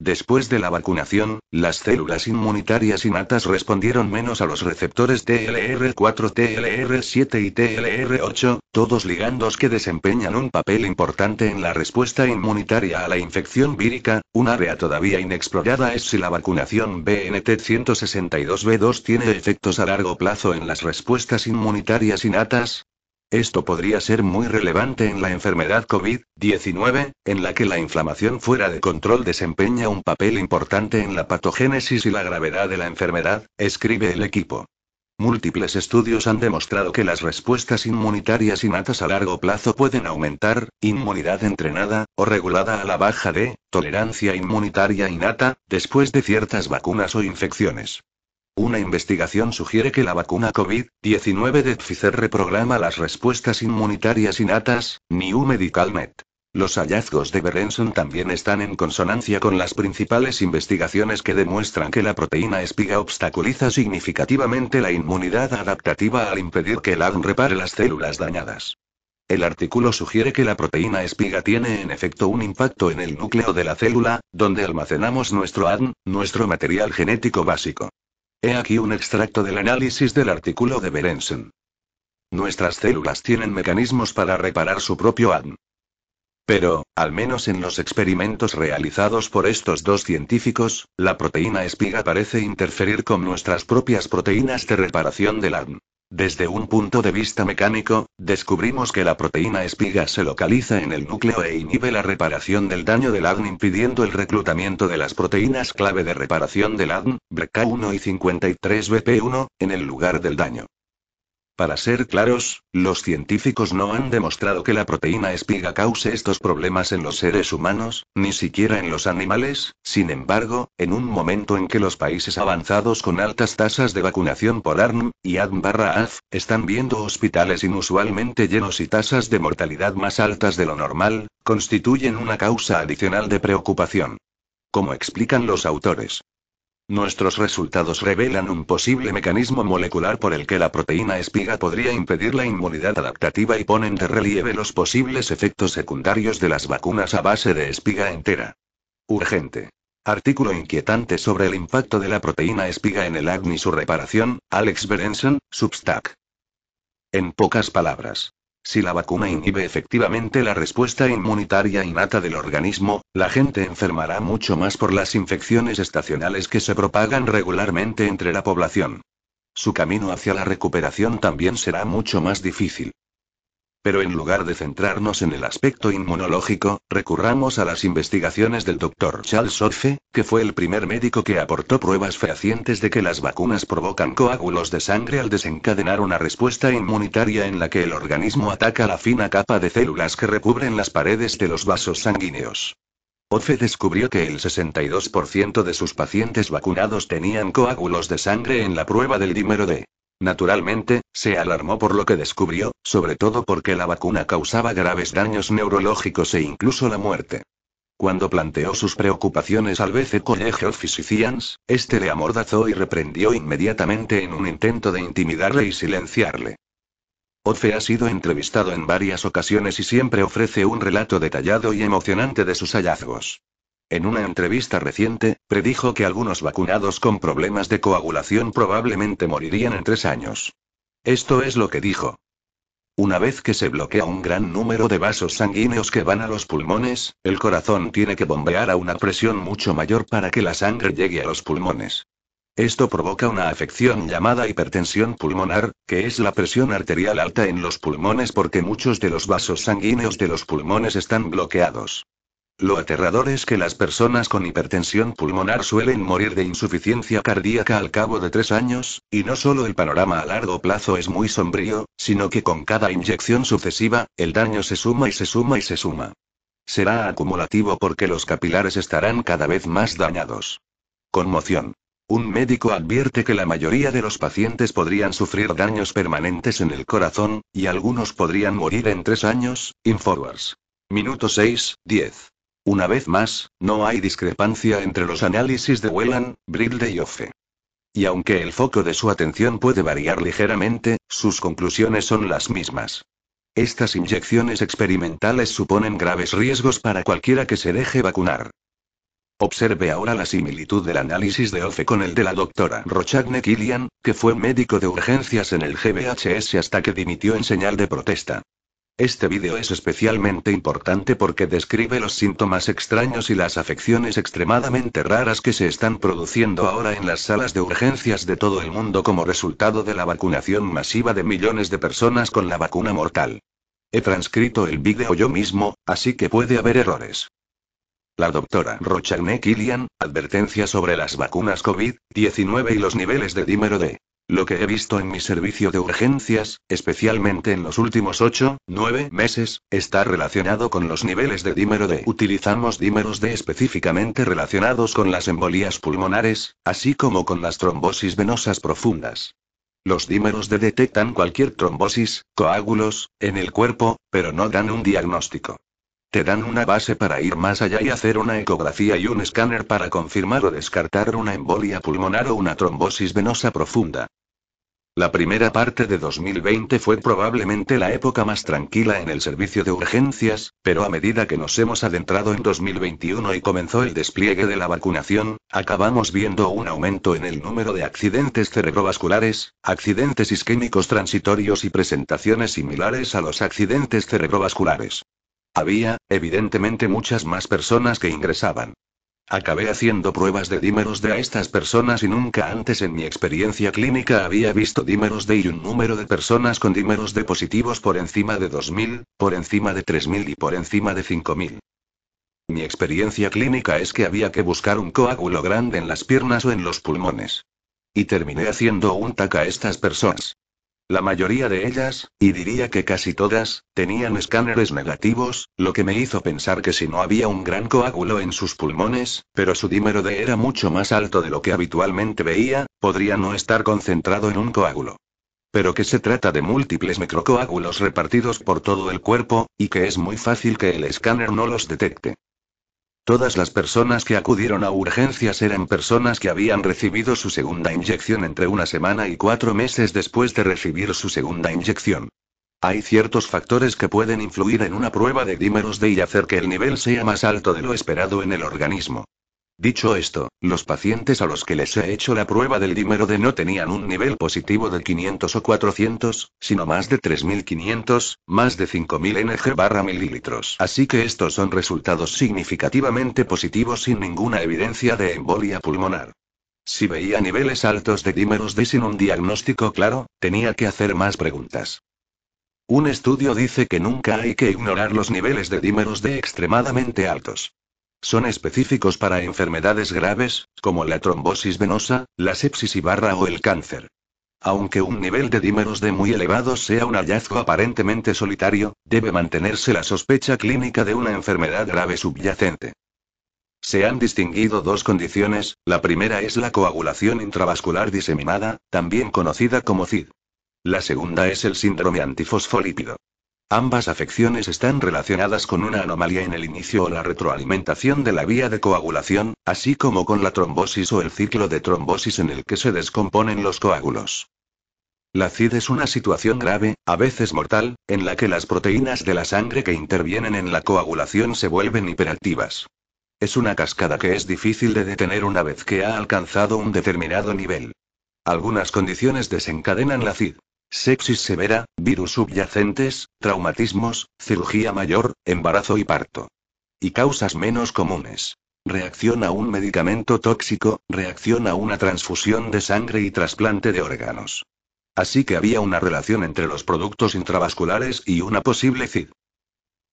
S1: Después de la vacunación, las células inmunitarias innatas respondieron menos a los receptores TLR4, TLR7 y TLR8, todos ligandos que desempeñan un papel importante en la respuesta inmunitaria a la infección vírica. Un área todavía inexplorada es si la vacunación BNT162b2 tiene efectos a largo plazo en las respuestas inmunitarias innatas, esto podría ser muy relevante en la enfermedad COVID-19, en la que la inflamación fuera de control desempeña un papel importante en la patogénesis y la gravedad de la enfermedad, escribe el equipo. Múltiples estudios han demostrado que las respuestas inmunitarias innatas a largo plazo pueden aumentar, inmunidad entrenada, o regulada a la baja de, tolerancia inmunitaria innata, después de ciertas vacunas o infecciones. Una investigación sugiere que la vacuna COVID-19 de Pfizer reprograma las respuestas inmunitarias innatas, New Net. Los hallazgos de Berenson también están en consonancia con las principales investigaciones que demuestran que la proteína espiga obstaculiza significativamente la inmunidad adaptativa al impedir que el ADN repare las células dañadas. El artículo sugiere que la proteína espiga tiene en efecto un impacto en el núcleo de la célula, donde almacenamos nuestro ADN, nuestro material genético básico. He aquí un extracto del análisis del artículo de Berenson. Nuestras células tienen mecanismos para reparar su propio ADN. Pero, al menos en los experimentos realizados por estos dos científicos, la proteína espiga parece interferir con nuestras propias proteínas de reparación del ADN. Desde un punto de vista mecánico, descubrimos que la proteína espiga se localiza en el núcleo e inhibe la reparación del daño del ADN impidiendo el reclutamiento de las proteínas clave de reparación del ADN, BRCA1 y 53BP1, en el lugar del daño. Para ser claros, los científicos no han demostrado que la proteína espiga cause estos problemas en los seres humanos, ni siquiera en los animales, sin embargo, en un momento en que los países avanzados con altas tasas de vacunación por ARN, y ADN-AF, están viendo hospitales inusualmente llenos y tasas de mortalidad más altas de lo normal, constituyen una causa adicional de preocupación. Como explican los autores, Nuestros resultados revelan un posible mecanismo molecular por el que la proteína espiga podría impedir la inmunidad adaptativa y ponen de relieve los posibles efectos secundarios de las vacunas a base de espiga entera. Urgente. Artículo inquietante sobre el impacto de la proteína espiga en el ADN y su reparación, Alex Berenson, Substack. En pocas palabras, si la vacuna inhibe efectivamente la respuesta inmunitaria innata del organismo, la gente enfermará mucho más por las infecciones estacionales que se propagan regularmente entre la población. Su camino hacia la recuperación también será mucho más difícil. Pero en lugar de centrarnos en el aspecto inmunológico, recurramos a las investigaciones del Dr. Charles Orfe, que fue el primer médico que aportó pruebas fehacientes de que las vacunas provocan coágulos de sangre al desencadenar una respuesta inmunitaria en la que el organismo ataca la fina capa de células que recubren las paredes de los vasos sanguíneos. Orfe descubrió que el 62% de sus pacientes vacunados tenían coágulos de sangre en la prueba del dímero D. Naturalmente, se alarmó por lo que descubrió, sobre todo porque la vacuna causaba graves daños neurológicos e incluso la muerte. Cuando planteó sus preocupaciones al BC College of Physicians, este le amordazó y reprendió inmediatamente en un intento de intimidarle y silenciarle. Ofe ha sido entrevistado en varias ocasiones y siempre ofrece un relato detallado y emocionante de sus hallazgos. En una entrevista reciente, predijo que algunos vacunados con problemas de coagulación probablemente morirían en tres años. Esto es lo que dijo. Una vez que se bloquea un gran número de vasos sanguíneos que van a los pulmones, el corazón tiene que bombear a una presión mucho mayor para que la sangre llegue a los pulmones. Esto provoca una afección llamada hipertensión pulmonar, que es la presión arterial alta en los pulmones porque muchos de los vasos sanguíneos de los pulmones están bloqueados. Lo aterrador es que las personas con hipertensión pulmonar suelen morir de insuficiencia cardíaca al cabo de tres años, y no solo el panorama a largo plazo es muy sombrío, sino que con cada inyección sucesiva, el daño se suma y se suma y se suma. Será acumulativo porque los capilares estarán cada vez más dañados. Conmoción. Un médico advierte que la mayoría de los pacientes podrían sufrir daños permanentes en el corazón, y algunos podrían morir en tres años. Infowars. Minuto 6, 10. Una vez más, no hay discrepancia entre los análisis de Whelan, Brilde y Offe. Y aunque el foco de su atención puede variar ligeramente, sus conclusiones son las mismas. Estas inyecciones experimentales suponen graves riesgos para cualquiera que se deje vacunar. Observe ahora la similitud del análisis de Offe con el de la doctora Rochagne Killian, que fue médico de urgencias en el GBHS hasta que dimitió en señal de protesta. Este vídeo es especialmente importante porque describe los síntomas extraños y las afecciones extremadamente raras que se están produciendo ahora en las salas de urgencias de todo el mundo como resultado de la vacunación masiva de millones de personas con la vacuna mortal. He transcrito el vídeo yo mismo, así que puede haber errores. La doctora Rochagne Killian, advertencia sobre las vacunas COVID-19 y los niveles de dímero D. Lo que he visto en mi servicio de urgencias, especialmente en los últimos 8, 9 meses, está relacionado con los niveles de dímero D. Utilizamos dímeros D específicamente relacionados con las embolías pulmonares, así como con las trombosis venosas profundas. Los dímeros D detectan cualquier trombosis, coágulos, en el cuerpo, pero no dan un diagnóstico. Te dan una base para ir más allá y hacer una ecografía y un escáner para confirmar o descartar una embolia pulmonar o una trombosis venosa profunda. La primera parte de 2020 fue probablemente la época más tranquila en el servicio de urgencias, pero a medida que nos hemos adentrado en 2021 y comenzó el despliegue de la vacunación, acabamos viendo un aumento en el número de accidentes cerebrovasculares, accidentes isquémicos transitorios y presentaciones similares a los accidentes cerebrovasculares. Había, evidentemente, muchas más personas que ingresaban. Acabé haciendo pruebas de dímeros de a estas personas y nunca antes en mi experiencia clínica había visto dímeros de y un número de personas con dímeros de positivos por encima de 2.000, por encima de 3.000 y por encima de 5.000. Mi experiencia clínica es que había que buscar un coágulo grande en las piernas o en los pulmones. Y terminé haciendo un TAC a estas personas. La mayoría de ellas, y diría que casi todas, tenían escáneres negativos, lo que me hizo pensar que si no había un gran coágulo en sus pulmones, pero su dímero D era mucho más alto de lo que habitualmente veía, podría no estar concentrado en un coágulo. Pero que se trata de múltiples microcoágulos repartidos por todo el cuerpo, y que es muy fácil que el escáner no los detecte. Todas las personas que acudieron a urgencias eran personas que habían recibido su segunda inyección entre una semana y cuatro meses después de recibir su segunda inyección. Hay ciertos factores que pueden influir en una prueba de dímeros D y hacer que el nivel sea más alto de lo esperado en el organismo. Dicho esto, los pacientes a los que les he hecho la prueba del dímero D no tenían un nivel positivo de 500 o 400, sino más de 3500, más de 5000 ng barra mililitros. Así que estos son resultados significativamente positivos sin ninguna evidencia de embolia pulmonar. Si veía niveles altos de dímeros D sin un diagnóstico claro, tenía que hacer más preguntas. Un estudio dice que nunca hay que ignorar los niveles de dímeros D extremadamente altos. Son específicos para enfermedades graves, como la trombosis venosa, la sepsis y barra o el cáncer. Aunque un nivel de dímeros D muy elevado sea un hallazgo aparentemente solitario, debe mantenerse la sospecha clínica de una enfermedad grave subyacente. Se han distinguido dos condiciones, la primera es la coagulación intravascular diseminada, también conocida como CID. La segunda es el síndrome antifosfolípido. Ambas afecciones están relacionadas con una anomalía en el inicio o la retroalimentación de la vía de coagulación, así como con la trombosis o el ciclo de trombosis en el que se descomponen los coágulos. La CID es una situación grave, a veces mortal, en la que las proteínas de la sangre que intervienen en la coagulación se vuelven hiperactivas. Es una cascada que es difícil de detener una vez que ha alcanzado un determinado nivel. Algunas condiciones desencadenan la CID. Sepsis severa, virus subyacentes, traumatismos, cirugía mayor, embarazo y parto. Y causas menos comunes. Reacción a un medicamento tóxico, reacción a una transfusión de sangre y trasplante de órganos. Así que había una relación entre los productos intravasculares y una posible CID.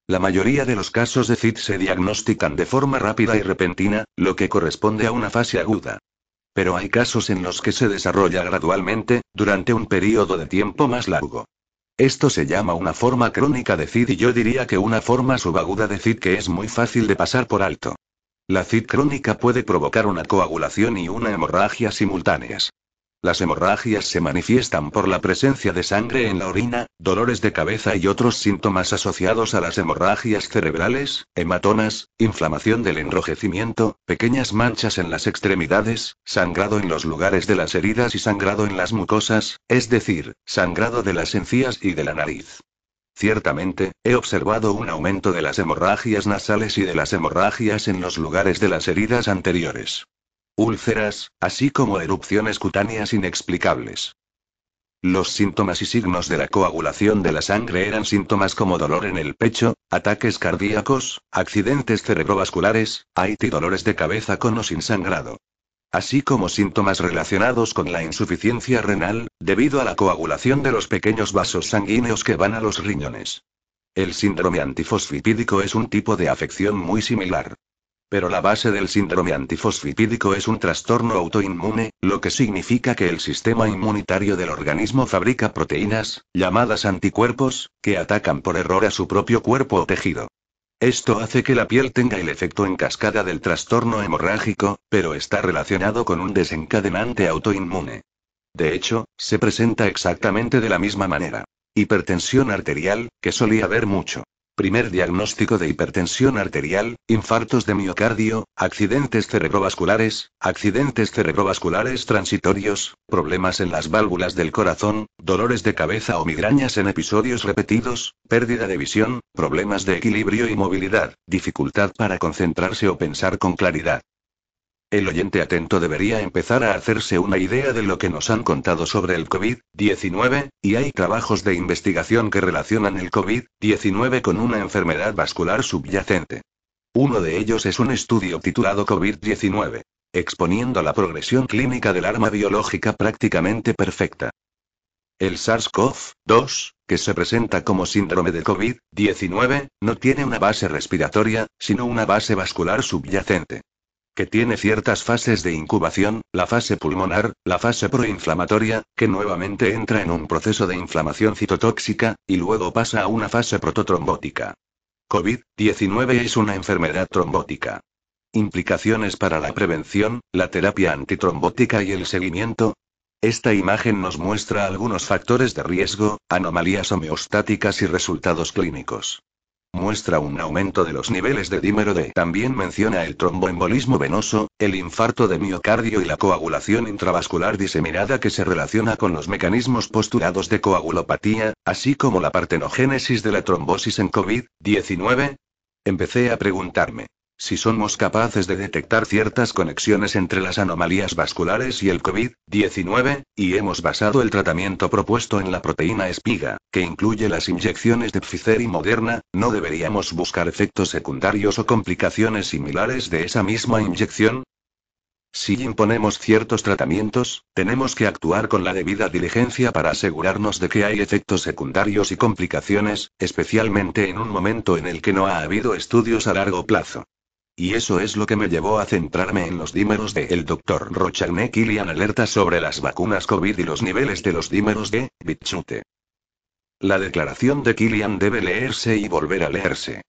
S1: La mayoría de los casos de CID se diagnostican de forma rápida y repentina, lo que corresponde a una fase aguda. Pero hay casos en los que se desarrolla gradualmente, durante un periodo de tiempo más largo. Esto se llama una forma crónica de CID y yo diría que una forma subaguda de CID que es muy fácil de pasar por alto. La CID crónica puede provocar una coagulación y una hemorragia simultáneas. Las hemorragias se manifiestan por la presencia de sangre en la orina, dolores de cabeza y otros síntomas asociados a las hemorragias cerebrales, hematomas, inflamación del enrojecimiento, pequeñas manchas en las extremidades, sangrado en los lugares de las heridas y sangrado en las mucosas, es decir, sangrado de las encías y de la nariz. Ciertamente, he observado un aumento de las hemorragias nasales y de las hemorragias en los lugares de las heridas anteriores úlceras, así como erupciones cutáneas inexplicables. Los síntomas y signos de la coagulación de la sangre eran síntomas como dolor en el pecho, ataques cardíacos, accidentes cerebrovasculares, AIT y dolores de cabeza con o sin sangrado. Así como síntomas relacionados con la insuficiencia renal, debido a la coagulación de los pequeños vasos sanguíneos que van a los riñones. El síndrome antifosfipídico es un tipo de afección muy similar. Pero la base del síndrome antifosfipídico es un trastorno autoinmune, lo que significa que el sistema inmunitario del organismo fabrica proteínas, llamadas anticuerpos, que atacan por error a su propio cuerpo o tejido. Esto hace que la piel tenga el efecto en cascada del trastorno hemorrágico, pero está relacionado con un desencadenante autoinmune. De hecho, se presenta exactamente de la misma manera. Hipertensión arterial, que solía haber mucho. Primer diagnóstico de hipertensión arterial, infartos de miocardio, accidentes cerebrovasculares, accidentes cerebrovasculares transitorios, problemas en las válvulas del corazón, dolores de cabeza o migrañas en episodios repetidos, pérdida de visión, problemas de equilibrio y movilidad, dificultad para concentrarse o pensar con claridad. El oyente atento debería empezar a hacerse una idea de lo que nos han contado sobre el COVID-19, y hay trabajos de investigación que relacionan el COVID-19 con una enfermedad vascular subyacente. Uno de ellos es un estudio titulado COVID-19, exponiendo la progresión clínica del arma biológica prácticamente perfecta. El SARS-CoV-2, que se presenta como síndrome de COVID-19, no tiene una base respiratoria, sino una base vascular subyacente que tiene ciertas fases de incubación, la fase pulmonar, la fase proinflamatoria, que nuevamente entra en un proceso de inflamación citotóxica, y luego pasa a una fase prototrombótica. COVID-19 es una enfermedad trombótica. Implicaciones para la prevención, la terapia antitrombótica y el seguimiento. Esta imagen nos muestra algunos factores de riesgo, anomalías homeostáticas y resultados clínicos. Muestra un aumento de los niveles de dímero D. También menciona el tromboembolismo venoso, el infarto de miocardio y la coagulación intravascular diseminada que se relaciona con los mecanismos postulados de coagulopatía, así como la partenogénesis de la trombosis en COVID-19. Empecé a preguntarme, si somos capaces de detectar ciertas conexiones entre las anomalías vasculares y el COVID-19, y hemos basado el tratamiento propuesto en la proteína espiga, que incluye las inyecciones de Pfizer y Moderna, ¿no deberíamos buscar efectos secundarios o complicaciones similares de esa misma inyección? Si imponemos ciertos tratamientos, tenemos que actuar con la debida diligencia para asegurarnos de que hay efectos secundarios y complicaciones, especialmente en un momento en el que no ha habido estudios a largo plazo. Y eso es lo que me llevó a centrarme en los dímeros de el Dr. Rochagné Kilian alerta sobre las vacunas COVID y los niveles de los dímeros de Bichute. La declaración de Kilian debe leerse y volver a leerse.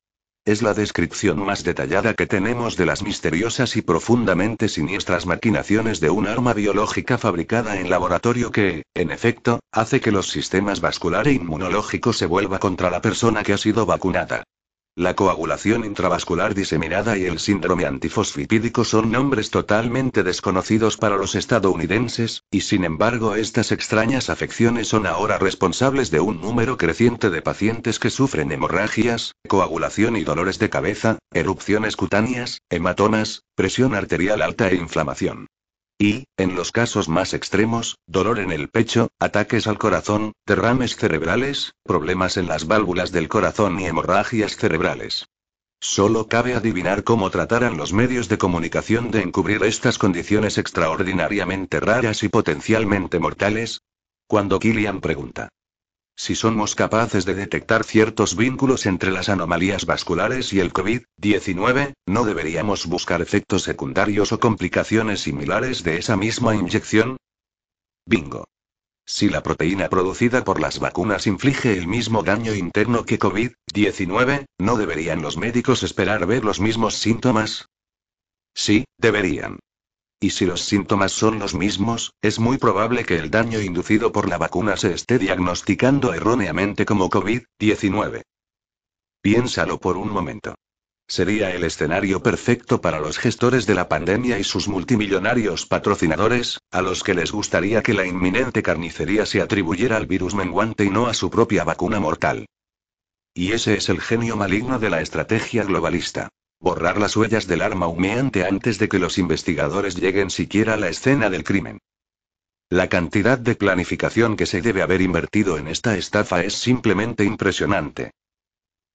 S1: Es la descripción más detallada que tenemos de las misteriosas y profundamente siniestras maquinaciones de un arma biológica fabricada en laboratorio que, en efecto, hace que los sistemas vascular e inmunológico se vuelva contra la persona que ha sido vacunada. La coagulación intravascular diseminada y el síndrome antifosfipídico son nombres totalmente desconocidos para los estadounidenses, y sin embargo estas extrañas afecciones son ahora responsables de un número creciente de pacientes que sufren hemorragias, coagulación y dolores de cabeza, erupciones cutáneas, hematomas, presión arterial alta e inflamación. Y, en los casos más extremos, dolor en el pecho, ataques al corazón, derrames cerebrales, problemas en las válvulas del corazón y hemorragias cerebrales. Solo cabe adivinar cómo tratarán los medios de comunicación de encubrir estas condiciones extraordinariamente raras y potencialmente mortales. Cuando Killian pregunta, si somos capaces de detectar ciertos vínculos entre las anomalías vasculares y el COVID-19, ¿no deberíamos buscar efectos secundarios o complicaciones similares de esa misma inyección? Bingo. Si la proteína producida por las vacunas inflige el mismo daño interno que COVID-19, ¿no deberían los médicos esperar ver los mismos síntomas? Sí, deberían. Y si los síntomas son los mismos, es muy probable que el daño inducido por la vacuna se esté diagnosticando erróneamente como COVID-19. Piénsalo por un momento. Sería el escenario perfecto para los gestores de la pandemia y sus multimillonarios patrocinadores, a los que les gustaría que la inminente carnicería se atribuyera al virus menguante y no a su propia vacuna mortal. Y ese es el genio maligno de la estrategia globalista. Borrar las huellas del arma humeante antes de que los investigadores lleguen siquiera a la escena del crimen. La cantidad de planificación que se debe haber invertido en esta estafa es simplemente impresionante.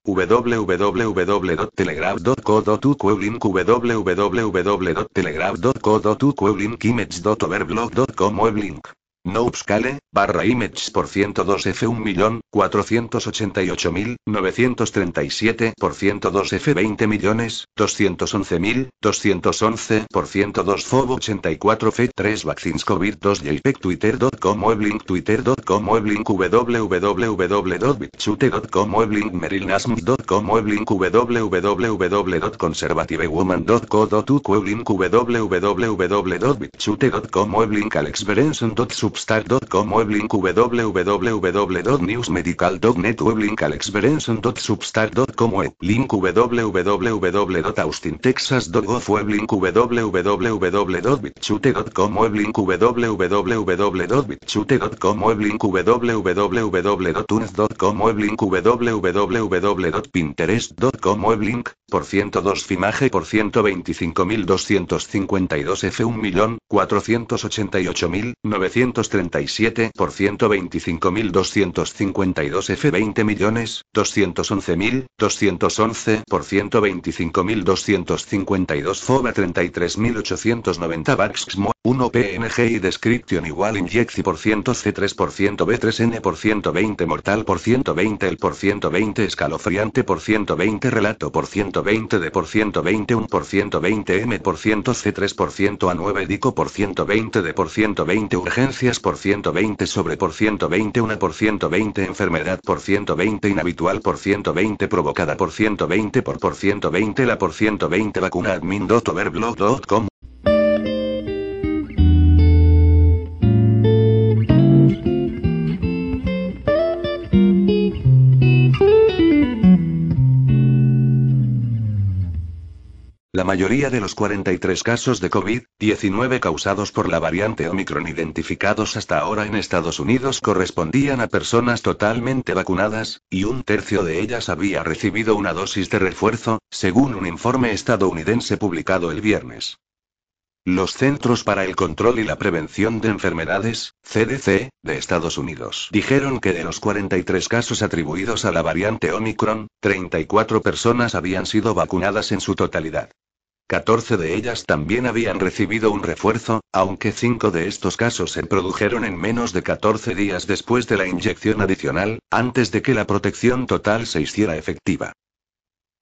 S1: www.telegraph.co.uk link www.telegraph.co.uk image.overblog.com link no upscale, barra images por 102 F 1.488.937 por 102 F 20 millones, 211.211 por 102 FOB 84 F 3 Vaccines COVID 2 JPEG Twitter.com Weblink Twitter.com Weblink www.bitchute.com Weblink merilnasm.com Weblink www.conservativewoman.co.uk Weblink www.bitchute.com Weblink alexberenson.sub substar.com weblink www.newsmedical.net weblink alexberenson.substar.com link www.austintexas.gov weblink www.bitchute.com weblink www.bitchute.com weblink www.tunes.com weblink www.pinterest.com weblink por 102 Fimaje por 125.252 F 1.488.900 237 por 125.252 F 20 millones, 211.000, 211 por 125.252 FOBA 33.890 BAXXMO, 1 PNG y description igual injecci por ciento C3 por ciento B3N por 120 mortal por 120 el por 120 escalofriante por 120 relato por 120 de por 120 1 por 120 M por ciento C3 por ciento A9 dico por 120 de por 120 urgencia por 120 sobre por 120 una por 120 enfermedad por 120 inhabitual por 120 provocada por 120 por por 120 la por 120 vacuna admin.overblog.com La mayoría de los 43 casos de COVID-19 causados por la variante Omicron identificados hasta ahora en Estados Unidos correspondían a personas totalmente vacunadas, y un tercio de ellas había recibido una dosis de refuerzo, según un informe estadounidense publicado el viernes. Los Centros para el Control y la Prevención de Enfermedades, CDC, de Estados Unidos, dijeron que de los 43 casos atribuidos a la variante Omicron, 34 personas habían sido vacunadas en su totalidad. 14 de ellas también habían recibido un refuerzo, aunque 5 de estos casos se produjeron en menos de 14 días después de la inyección adicional, antes de que la protección total se hiciera efectiva.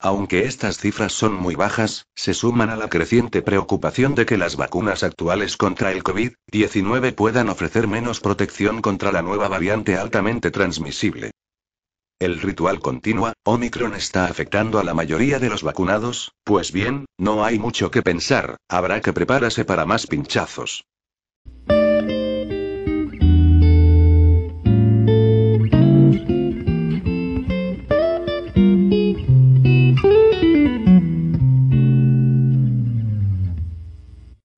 S1: Aunque estas cifras son muy bajas, se suman a la creciente preocupación de que las vacunas actuales contra el COVID-19 puedan ofrecer menos protección contra la nueva variante altamente transmisible. El ritual continúa, Omicron está afectando a la mayoría de los vacunados, pues bien, no hay mucho que pensar, habrá que prepararse para más pinchazos.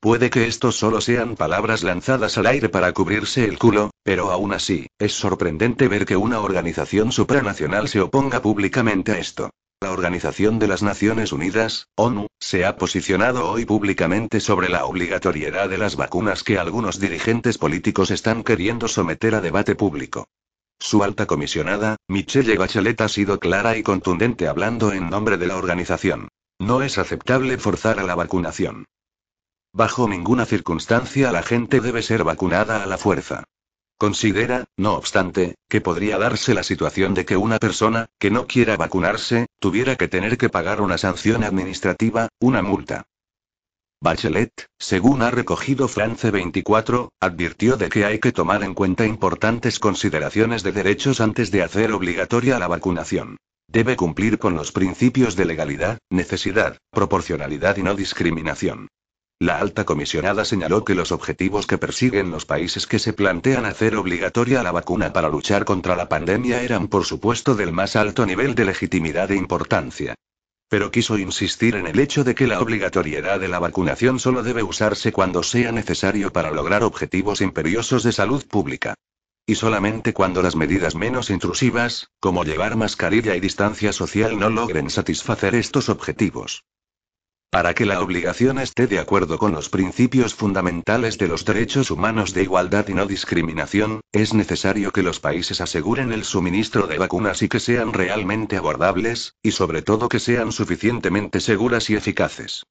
S1: Puede que estos solo sean palabras lanzadas al aire para cubrirse el culo, pero aún así, es sorprendente ver que una organización supranacional se oponga públicamente a esto. La Organización de las Naciones Unidas, ONU, se ha posicionado hoy públicamente sobre la obligatoriedad de las vacunas que algunos dirigentes políticos están queriendo someter a debate público. Su alta comisionada, Michelle Bachelet, ha sido clara y contundente hablando en nombre de la organización. No es aceptable forzar a la vacunación. Bajo ninguna circunstancia la gente debe ser vacunada a la fuerza. Considera, no obstante, que podría darse la situación de que una persona, que no quiera vacunarse, tuviera que tener que pagar una sanción administrativa, una multa. Bachelet, según ha recogido France 24, advirtió de que hay que tomar en cuenta importantes consideraciones de derechos antes de hacer obligatoria la vacunación. Debe cumplir con los principios de legalidad, necesidad, proporcionalidad y no discriminación. La alta comisionada señaló que los objetivos que persiguen los países que se plantean hacer obligatoria la vacuna para luchar contra la pandemia eran por supuesto del más alto nivel de legitimidad e importancia. Pero quiso insistir en el hecho de que la obligatoriedad de la vacunación solo debe usarse cuando sea necesario para lograr objetivos imperiosos de salud pública. Y solamente cuando las medidas menos intrusivas, como llevar mascarilla y distancia social, no logren satisfacer estos objetivos. Para que la obligación esté de acuerdo con los principios fundamentales de los derechos humanos de igualdad y no discriminación, es necesario que los países aseguren el suministro de vacunas y que sean realmente abordables, y sobre todo que sean suficientemente seguras y eficaces.